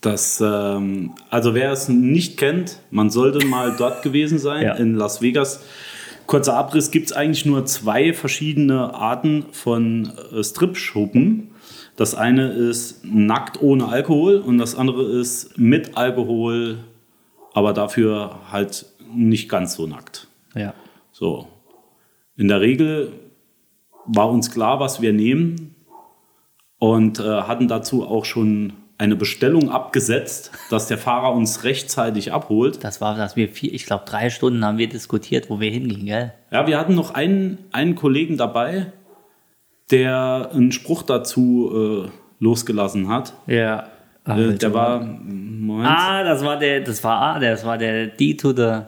das, ähm, also wer es nicht kennt, man sollte mal [LAUGHS] dort gewesen sein, Ja. in Las Vegas. Kurzer Abriss, gibt es eigentlich nur zwei verschiedene Arten von äh, Strip-Schuppen. Das eine ist nackt ohne Alkohol und das andere ist mit Alkohol, aber dafür halt nicht ganz so nackt. Ja. So. In der Regel war uns klar, was wir nehmen und äh, hatten dazu auch schon eine Bestellung abgesetzt, dass der Fahrer uns rechtzeitig abholt. Das war, dass wir vier, ich glaube, drei Stunden haben wir diskutiert, wo wir hingingen, gell? Ja, wir hatten noch einen, einen Kollegen dabei, der einen Spruch dazu äh, losgelassen hat. Ja. Äh, der war, Moment, Ah, das war der, das war ah, das war der D to the.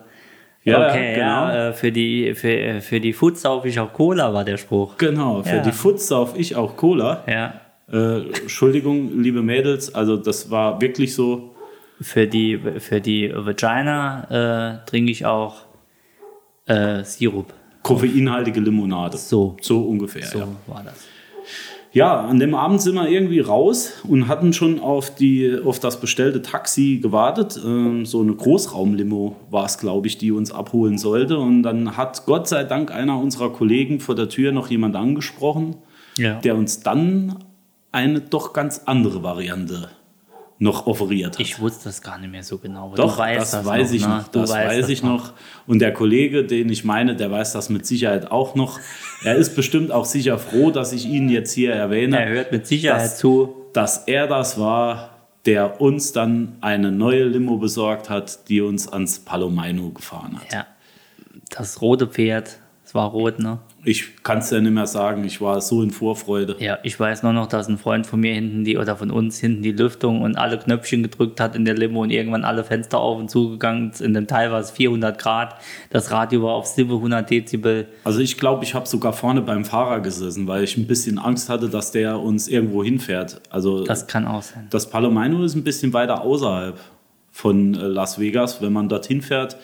Ja, okay, genau. ja, äh, für die, für, äh, für die Food sauf ich auch Cola war der Spruch. genau, für Ja. die Futz sauf ich auch Cola. Ja. Äh, Entschuldigung, liebe Mädels, also das war wirklich so, Für die, für die Vagina äh, trinke ich auch äh, Sirup. Koffeinhaltige Limonade. So. So ungefähr, So ja. war das. Ja, an dem Abend sind wir irgendwie raus und hatten schon auf, die, auf das bestellte Taxi gewartet. Ähm, so eine Großraumlimo war es, glaube ich, die uns abholen sollte. Und dann hat Gott sei Dank einer unserer Kollegen vor der Tür noch jemand angesprochen, Ja. der uns dann eine doch ganz andere Variante noch offeriert hat. Ich wusste das gar nicht mehr so genau. Doch, weißt das, weiß ich ne? noch. Du Das weiß ich noch. Und der Kollege, den ich meine, der weiß das mit Sicherheit auch noch. Er ist bestimmt auch sicher froh, dass ich ihn jetzt hier erwähne. Er hört mit Sicherheit Das- zu. dass er das war, der uns dann eine neue Limo besorgt hat, die uns ans Palomino gefahren hat. Ja. Das rote Pferd, es war rot, ne? Ich kann es ja nicht mehr sagen, ich war so in Vorfreude. Ja, ich weiß nur noch, dass ein Freund von mir hinten die oder von uns hinten die Lüftung und alle Knöpfchen gedrückt hat in der Limo und irgendwann alle Fenster auf und zugegangen. In dem Teil war es 400 Grad. Das Radio war auf 700 Dezibel. Also ich glaube, ich habe sogar vorne beim Fahrer gesessen, weil ich ein bisschen Angst hatte, dass der uns irgendwo hinfährt. Also Das kann auch sein. Das Palomino ist ein bisschen weiter außerhalb von äh, Las Vegas. Wenn man dorthin fährt,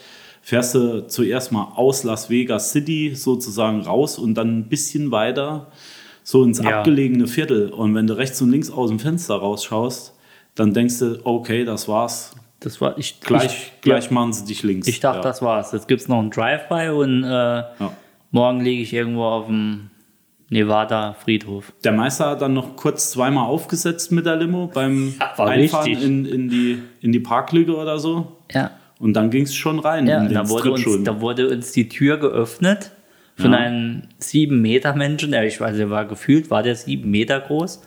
fährst du zuerst mal aus Las Vegas City sozusagen raus und dann ein bisschen weiter so ins Ja. abgelegene Viertel. Und wenn du rechts und links aus dem Fenster rausschaust, dann denkst du, okay, das war's. Das war ich Gleich, ich, gleich machen sie dich links. Ich dachte, ja. das war's. Jetzt gibt's noch einen Drive-by und äh, morgen liege ich irgendwo auf dem Nevada-Friedhof. Der Meister hat dann noch kurz zweimal aufgesetzt mit der Limo beim [LAUGHS] Ja, Einfahren in, in, die, in die Parklücke oder so. Ja. Und dann ging es schon rein Ja, da wurde, uns, da wurde uns die Tür geöffnet von Ja. einem sieben Meter Menschen. Der, ich weiß, der war gefühlt, war der sieben Meter groß.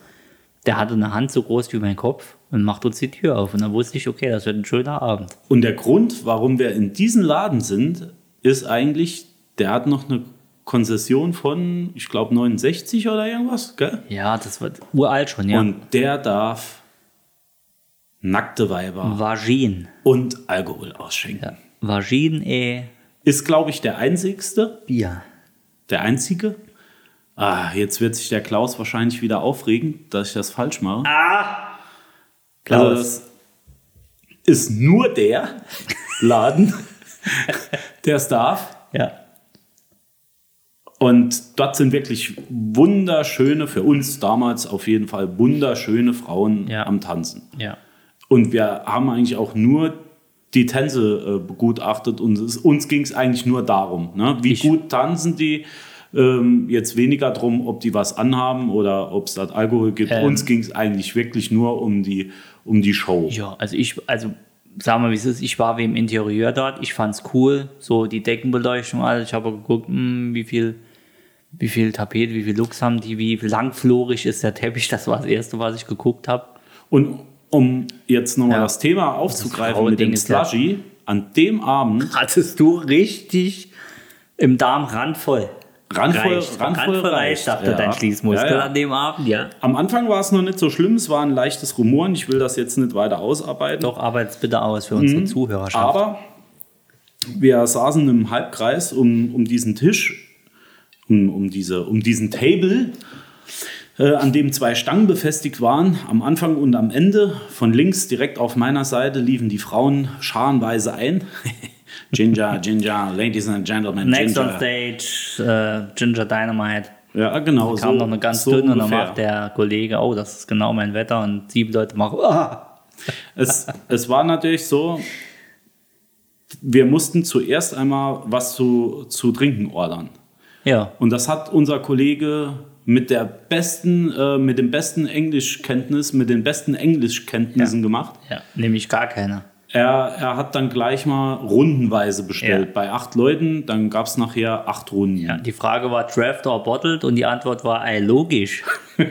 Der hatte eine Hand so groß wie mein Kopf und macht uns die Tür auf. Und dann wusste ich, okay, das wird ein schöner Abend. Und der Grund, warum wir in diesem Laden sind, ist eigentlich, der hat noch eine Konzession von, ich glaube, 69 oder irgendwas, gell? Ja, das wird uralt schon, ja. Und der darf nackte Weiber Vagin. und Alkohol ausschenken. Ja. Vagin e Ist, glaube ich, der einzigste, Bier. der einzige. Ah, jetzt wird sich der Klaus wahrscheinlich wieder aufregen, dass ich das falsch mache. Klaus. Also das ist nur der Laden, [LAUGHS] der es darf. Ja. Und dort sind wirklich wunderschöne, für uns damals auf jeden Fall wunderschöne Frauen Ja. am Tanzen. Ja. Und wir haben eigentlich auch nur die Tänze äh, begutachtet und es, uns ging es eigentlich nur darum, ne? wie Ich- gut tanzen die. Ähm, jetzt weniger darum, ob die was anhaben oder ob es dort Alkohol gibt. Ähm. uns ging es eigentlich wirklich nur um die, um die Show. Ja, also ich, also sagen wir, wie es ist, ich war wie im Interieur dort, ich fand's cool, so die Deckenbeleuchtung, alles. Ich habe geguckt, hm, wie viel, wie viel Tapete, wie viel Lux haben die, wie langflorig ist der Teppich, das war das Erste, was ich geguckt habe. Und um jetzt nochmal Ja. das Thema aufzugreifen Frauending mit dem ist ja- Slushy, an dem Abend Hattest du richtig im Darm randvoll. Randvoll- reicht. randvoll randvoll reicht, dachte ja. dein Schließmuskel Ja, ja. an dem Abend, ja. Am Anfang war es noch nicht so schlimm, es war ein leichtes Rumoren. Ich will das jetzt nicht weiter ausarbeiten. Doch, arbeit's bitte aus für unsere Zuhörerschaft. Mhm. Aber wir saßen im Halbkreis um, um diesen Tisch, um, um, diese, um diesen Table, äh, an dem zwei Stangen befestigt waren. Am Anfang und am Ende. Von links direkt auf meiner Seite liefen die Frauen scharenweise ein. [LAUGHS] Ginger, Ginger, Ladies and Gentlemen, Next on Ginger. stage, äh, Ginger Dynamite. Ja, genau. Da kam so, noch eine ganz so dünne und dann macht der Kollege, oh, das ist genau mein Wetter und sieben Leute machen, ah. [LAUGHS] Es, es war natürlich so, wir mussten zuerst einmal was zu, zu trinken ordern. Ja, Und das hat unser Kollege mit der besten, äh, mit dem besten Englischkenntnis, mit den besten Englischkenntnissen gemacht. ja, nämlich gar keine. Er, er hat dann gleich mal rundenweise bestellt. Ja. Bei acht Leuten, dann gab es nachher acht Runden. Ja, die Frage war Draft or Bottled und die Antwort war, ey, logisch. [LAUGHS]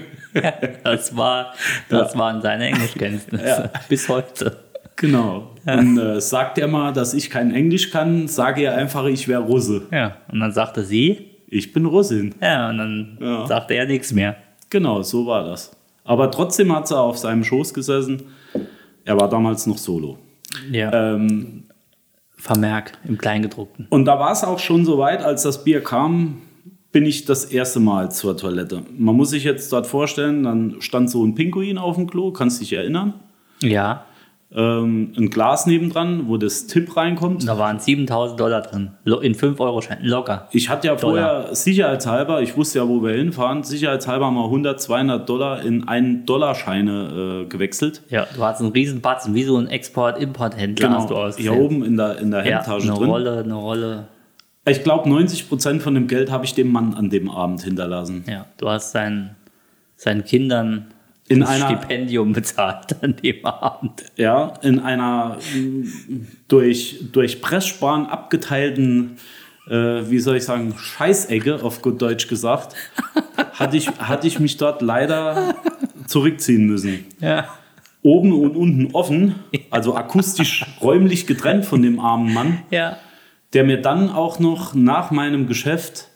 das, war, das waren seine Englischkenntnisse. Bis heute. Genau. Und äh, sagt er mal, dass ich kein Englisch kann, sage er einfach, ich wäre Russe. Ja, und dann sagte sie, Ich bin Russin. ja, und dann Ja. sagte er nichts mehr. Genau, so war das. Aber trotzdem hat sie auf seinem Schoß gesessen. Er war damals noch solo. Ja. Ähm, Vermerk im Kleingedruckten. und da war es auch schon so weit, als das Bier kam, bin ich das erste Mal zur Toilette. Man muss sich jetzt dort vorstellen, dann stand so ein Pinguin auf dem Klo, kannst dich erinnern. Ja, Ähm, ein Glas nebendran, wo das Tipp reinkommt. da waren 7000 Dollar drin. In 5 Euro Scheinen. Locker. Ich hatte ja vorher sicherheitshalber, ich wusste ja, wo wir hinfahren, sicherheitshalber mal 100, 200 Dollar in einen Dollarscheine äh, gewechselt. Ja, du hast einen riesen Batzen, wie so ein Export-Import-Händler hast du Genau, ausgesehen. hier oben in der, in der ja, Handtasche eine drin. Rolle, eine Rolle. Ich glaube, 90 Prozent von dem Geld habe ich dem Mann an dem Abend hinterlassen. Ja, du hast seinen, seinen Kindern In das einer- Stipendium bezahlt an dem Abend. Ja, in einer mm, durch, durch Presssparen abgeteilten, äh, wie soll ich sagen, Scheißecke, auf gut Deutsch gesagt, [LAUGHS] hatte ich, hatte ich mich dort leider zurückziehen müssen. Ja. Oben und unten offen, also akustisch [LAUGHS] räumlich getrennt von dem armen Mann, Ja. der mir dann auch noch nach meinem Geschäft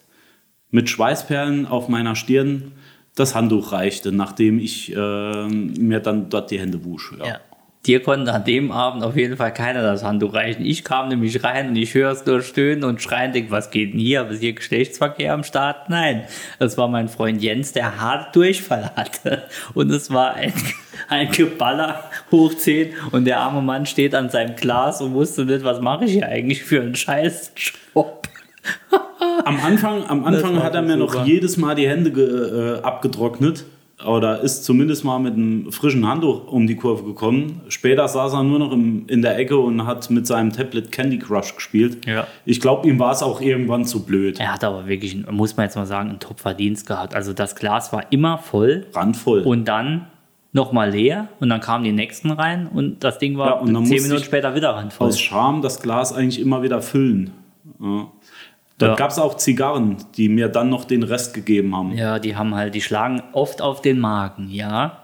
mit Schweißperlen auf meiner Stirn das Handtuch reichte, nachdem ich äh, mir dann dort die Hände wusch. Ja. ja. Dir konnte an dem Abend auf jeden Fall keiner das Handtuch reichen. Ich kam nämlich rein und ich höre es nur stöhnen und schreien, denk, was geht denn hier? Ist hier Geschlechtsverkehr am Start? Nein, das war mein Freund Jens, der hart Durchfall hatte. Und es war ein, [LAUGHS] ein Geballer hoch 10 und der arme Mann steht an seinem Glas und wusste nicht, was mache ich hier eigentlich für einen Scheißjob. [LAUGHS] am Anfang, am Anfang hat er mir noch super. jedes Mal die Hände ge, äh, abgetrocknet. Oder ist zumindest mal mit einem frischen Handtuch um die Kurve gekommen. Später saß er nur noch im, in der Ecke und hat mit seinem Tablet Candy Crush gespielt. Ja. Ich glaube, ihm war es auch irgendwann zu blöd. Er hat aber wirklich, muss man jetzt mal sagen, einen Top-Verdienst gehabt. Also das Glas war immer voll Randvoll. und dann nochmal leer und dann kamen die nächsten rein und das Ding Ja, war dann zehn Minuten später wieder randvoll. aus Scham das Glas eigentlich immer wieder füllen. Ja. Dann Ja. gab es auch Zigarren, die mir dann noch den Rest gegeben haben. Ja, die haben halt, die schlagen oft auf den Magen, ja.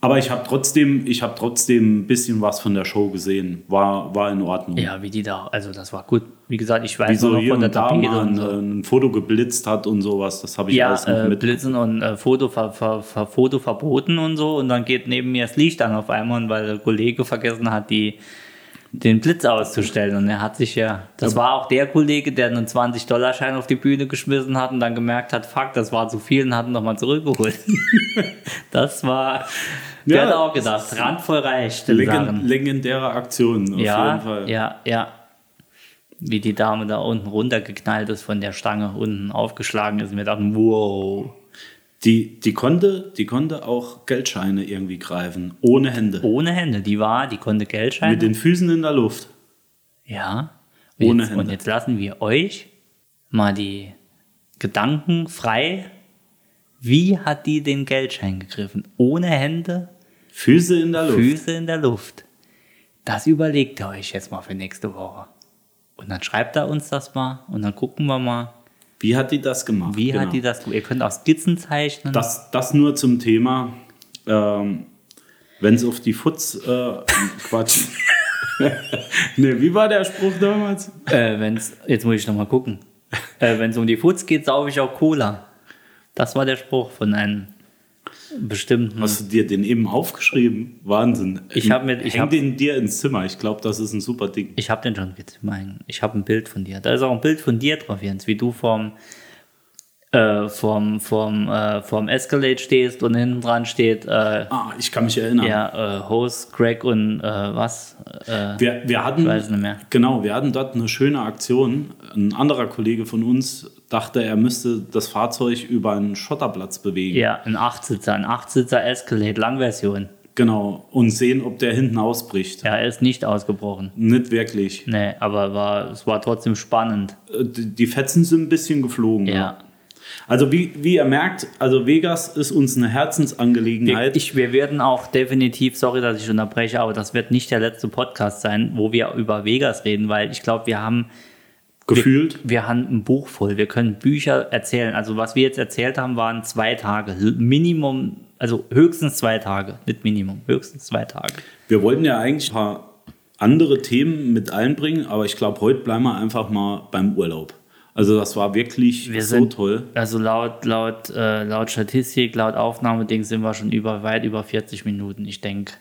Aber ich habe trotzdem, ich habe trotzdem ein bisschen was von der Show gesehen. War, war in Ordnung. Ja, wie die da, also das war gut. Wie gesagt, ich Wie weiß so nur noch von der da Tapete und ein, so. ein Foto geblitzt hat und sowas. Das habe ich Ja, alles noch äh, mit. Blitzen und äh, Foto, ver, ver, ver, Foto verboten und so. Und dann geht neben mir das Licht an auf einmal, weil der Kollege vergessen hat, die, den Blitz auszustellen. Und er hat sich ja, das war auch der Kollege, der einen 20-Dollar-Schein auf die Bühne geschmissen hat und dann gemerkt hat, fuck, das war zu viel und hat ihn nochmal zurückgeholt. [LAUGHS] das war, der Ja, hat auch gedacht, randvoll reich, Legend, legendäre Aktion, auf jeden Ja, Fall. ja, ja. Wie die Dame da unten runtergeknallt ist, von der Stange unten aufgeschlagen ist. Und wir dachten, wow. Die, die, konnte, die konnte auch Geldscheine irgendwie greifen, ohne Hände. Ohne Hände. Die war, die konnte Geldscheine. Mit den Füßen in der Luft. ja. Und Ohne jetzt, Hände. Und jetzt lassen wir euch mal die Gedanken frei. Wie hat die den Geldschein gegriffen? Ohne Hände, Füße in der Luft. Füße in der Luft. Das überlegt ihr euch jetzt mal für nächste Woche. Und dann schreibt er uns das mal und dann gucken wir mal, Wie hat die das gemacht? wie Genau. hat die das. Ihr könnt auch Skizzen zeichnen. Das, das nur zum Thema, ähm, wenn es auf die Futz, äh, Quatsch. [LAUGHS] ne, wie war der Spruch damals? Äh, wenn's, jetzt muss ich noch mal gucken. Äh, Wenn es um die Futz geht, saufe ich auch Cola. Das war der Spruch von einem bestimmten. Hast du dir den eben aufgeschrieben? Wahnsinn. Ich hab mir- ich Häng hab- den dir ins Zimmer. Ich glaube, das ist ein super Ding. Ich habe den schon jetzt mein, Ich habe ein Bild von dir. Da ist auch ein Bild von dir drauf, Jens, wie du vorm, äh, vorm, vorm, äh, vorm Escalade stehst und hinten dran steht, äh, Ah, ich kann mich erinnern. ja, äh, Host, Greg und äh, was? Äh, Wir, wir hatten, Ich weiß nicht mehr. Genau, wir hatten dort eine schöne Aktion. Ein anderer Kollege von uns dachte, er müsste das Fahrzeug über einen Schotterplatz bewegen. ja, ein Achtsitzer, ein Achtsitzer Escalade, Langversion. Genau. Und sehen, ob der hinten ausbricht. Ja, er ist nicht ausgebrochen. Nicht wirklich. Nee, aber war, es war trotzdem spannend. Äh, Die Fetzen sind ein bisschen geflogen. Ja. Also wie, wie ihr merkt, also Vegas ist uns eine Herzensangelegenheit. ich, wir werden auch definitiv, sorry, dass ich unterbreche, aber das wird nicht der letzte Podcast sein, wo wir über Vegas reden, weil ich glaube, wir haben gefühlt. wir haben ein Buch voll. Wir können Bücher erzählen. Also was wir jetzt erzählt haben, waren zwei Tage. Minimum, also höchstens zwei Tage. Nicht Minimum, höchstens zwei Tage. Wir wollten ja eigentlich ein paar andere Themen mit einbringen, aber ich glaube, heute bleiben wir einfach mal beim Urlaub. Also das war wirklich Wir so sind, toll. Also laut, laut, äh, laut Statistik, laut Aufnahmeding sind wir schon über weit über 40 Minuten. Ich denke,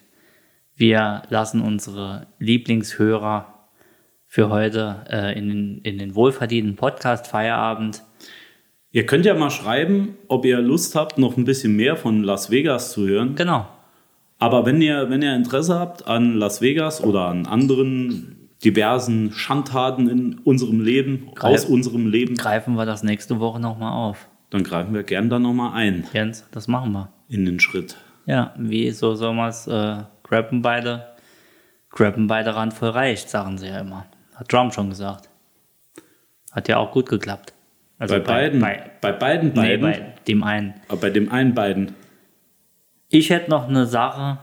wir lassen unsere Lieblingshörer für heute äh, in, den, in den wohlverdienten Podcast Feierabend. Ihr könnt ja mal schreiben, ob ihr Lust habt, noch ein bisschen mehr von Las Vegas zu hören. Genau. Aber wenn ihr, wenn ihr Interesse habt an Las Vegas oder an anderen diversen Schandtaten in unserem Leben, Greif- aus unserem Leben, Greifen wir das nächste Woche nochmal auf. dann greifen wir gern da nochmal ein Jens, das machen wir. in den Schritt. Ja, wie so soll man es äh, graben beide, graben beide randvoll reicht, sagen sie ja immer. Hat Trump schon gesagt. Hat ja auch gut geklappt. Also bei, beiden, Bei, bei, beiden nee, beiden, bei dem einen. aber bei dem einen beiden. Ich hätte noch eine Sache.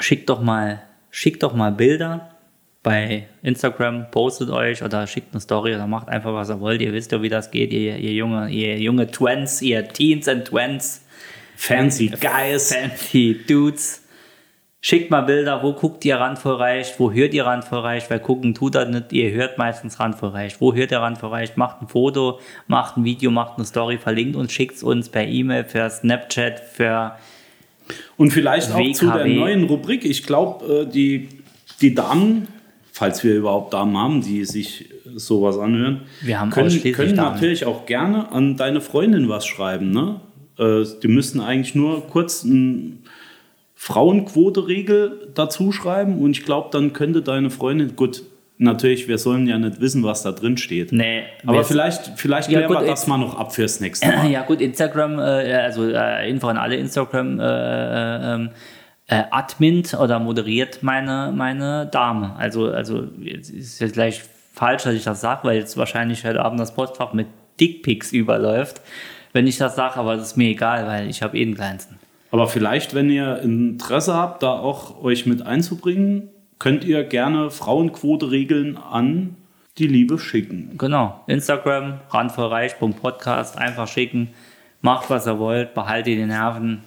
Schickt doch mal, schickt doch mal Bilder bei Instagram, postet euch oder schickt eine Story oder macht einfach was ihr wollt. Ihr wisst ja, wie das geht, ihr, ihr junge, ihr junge Twents, ihr Teens and Twents. Fancy Guys. Fancy Dudes. Schickt mal Bilder, wo guckt ihr randvoll reicht, wo hört ihr randvoll reicht, weil gucken tut das nicht, ihr hört meistens randvoll reicht. Wo hört ihr randvoll reicht? Macht ein Foto, macht ein Video, macht eine Story, verlinkt uns, schickt uns per E-Mail, für Snapchat, für Und vielleicht auch zu der neuen Rubrik. Ich glaube, äh, die, die Damen, falls wir überhaupt Damen haben, die sich sowas anhören, Wir haben können, können natürlich auch gerne an deine Freundin was schreiben. Ne? Äh, Die müssten eigentlich nur kurz eine Frauenquote-Regel dazu schreiben und ich glaube, dann könnte deine Freundin, gut, natürlich, wir sollen ja nicht wissen, was da drin steht. Nee, Aber vielleicht, vielleicht Ja, klären gut, wir äh, das mal noch ab fürs nächste Mal. [LAUGHS] Ja gut, Instagram, äh, also äh, Info an alle Instagram äh, ähm, äh, admint oder moderiert meine, meine Dame. Also, also jetzt ist jetzt gleich falsch, dass ich das sage, weil jetzt wahrscheinlich heute Abend das Postfach mit Dickpics überläuft, wenn ich das sage, aber das ist mir egal, weil ich habe eh den kleinsten. Aber vielleicht, wenn ihr Interesse habt, da auch euch mit einzubringen, könnt ihr gerne Frauenquote-Regeln an die Liebe schicken. Genau, Instagram, randvollreich.podcast, einfach schicken, macht was ihr wollt, behaltet die Nerven.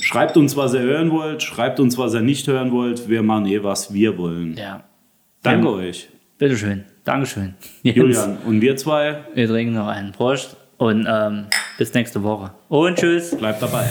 Schreibt uns, was ihr hören wollt, schreibt uns, was ihr nicht hören wollt. Wir machen eh, was wir wollen. Ja, Danke Ja. euch, bitteschön, Dankeschön. Jens. Julian. Und wir zwei, Wir trinken noch einen Prost und ähm, bis nächste Woche. Und tschüss. bleibt dabei.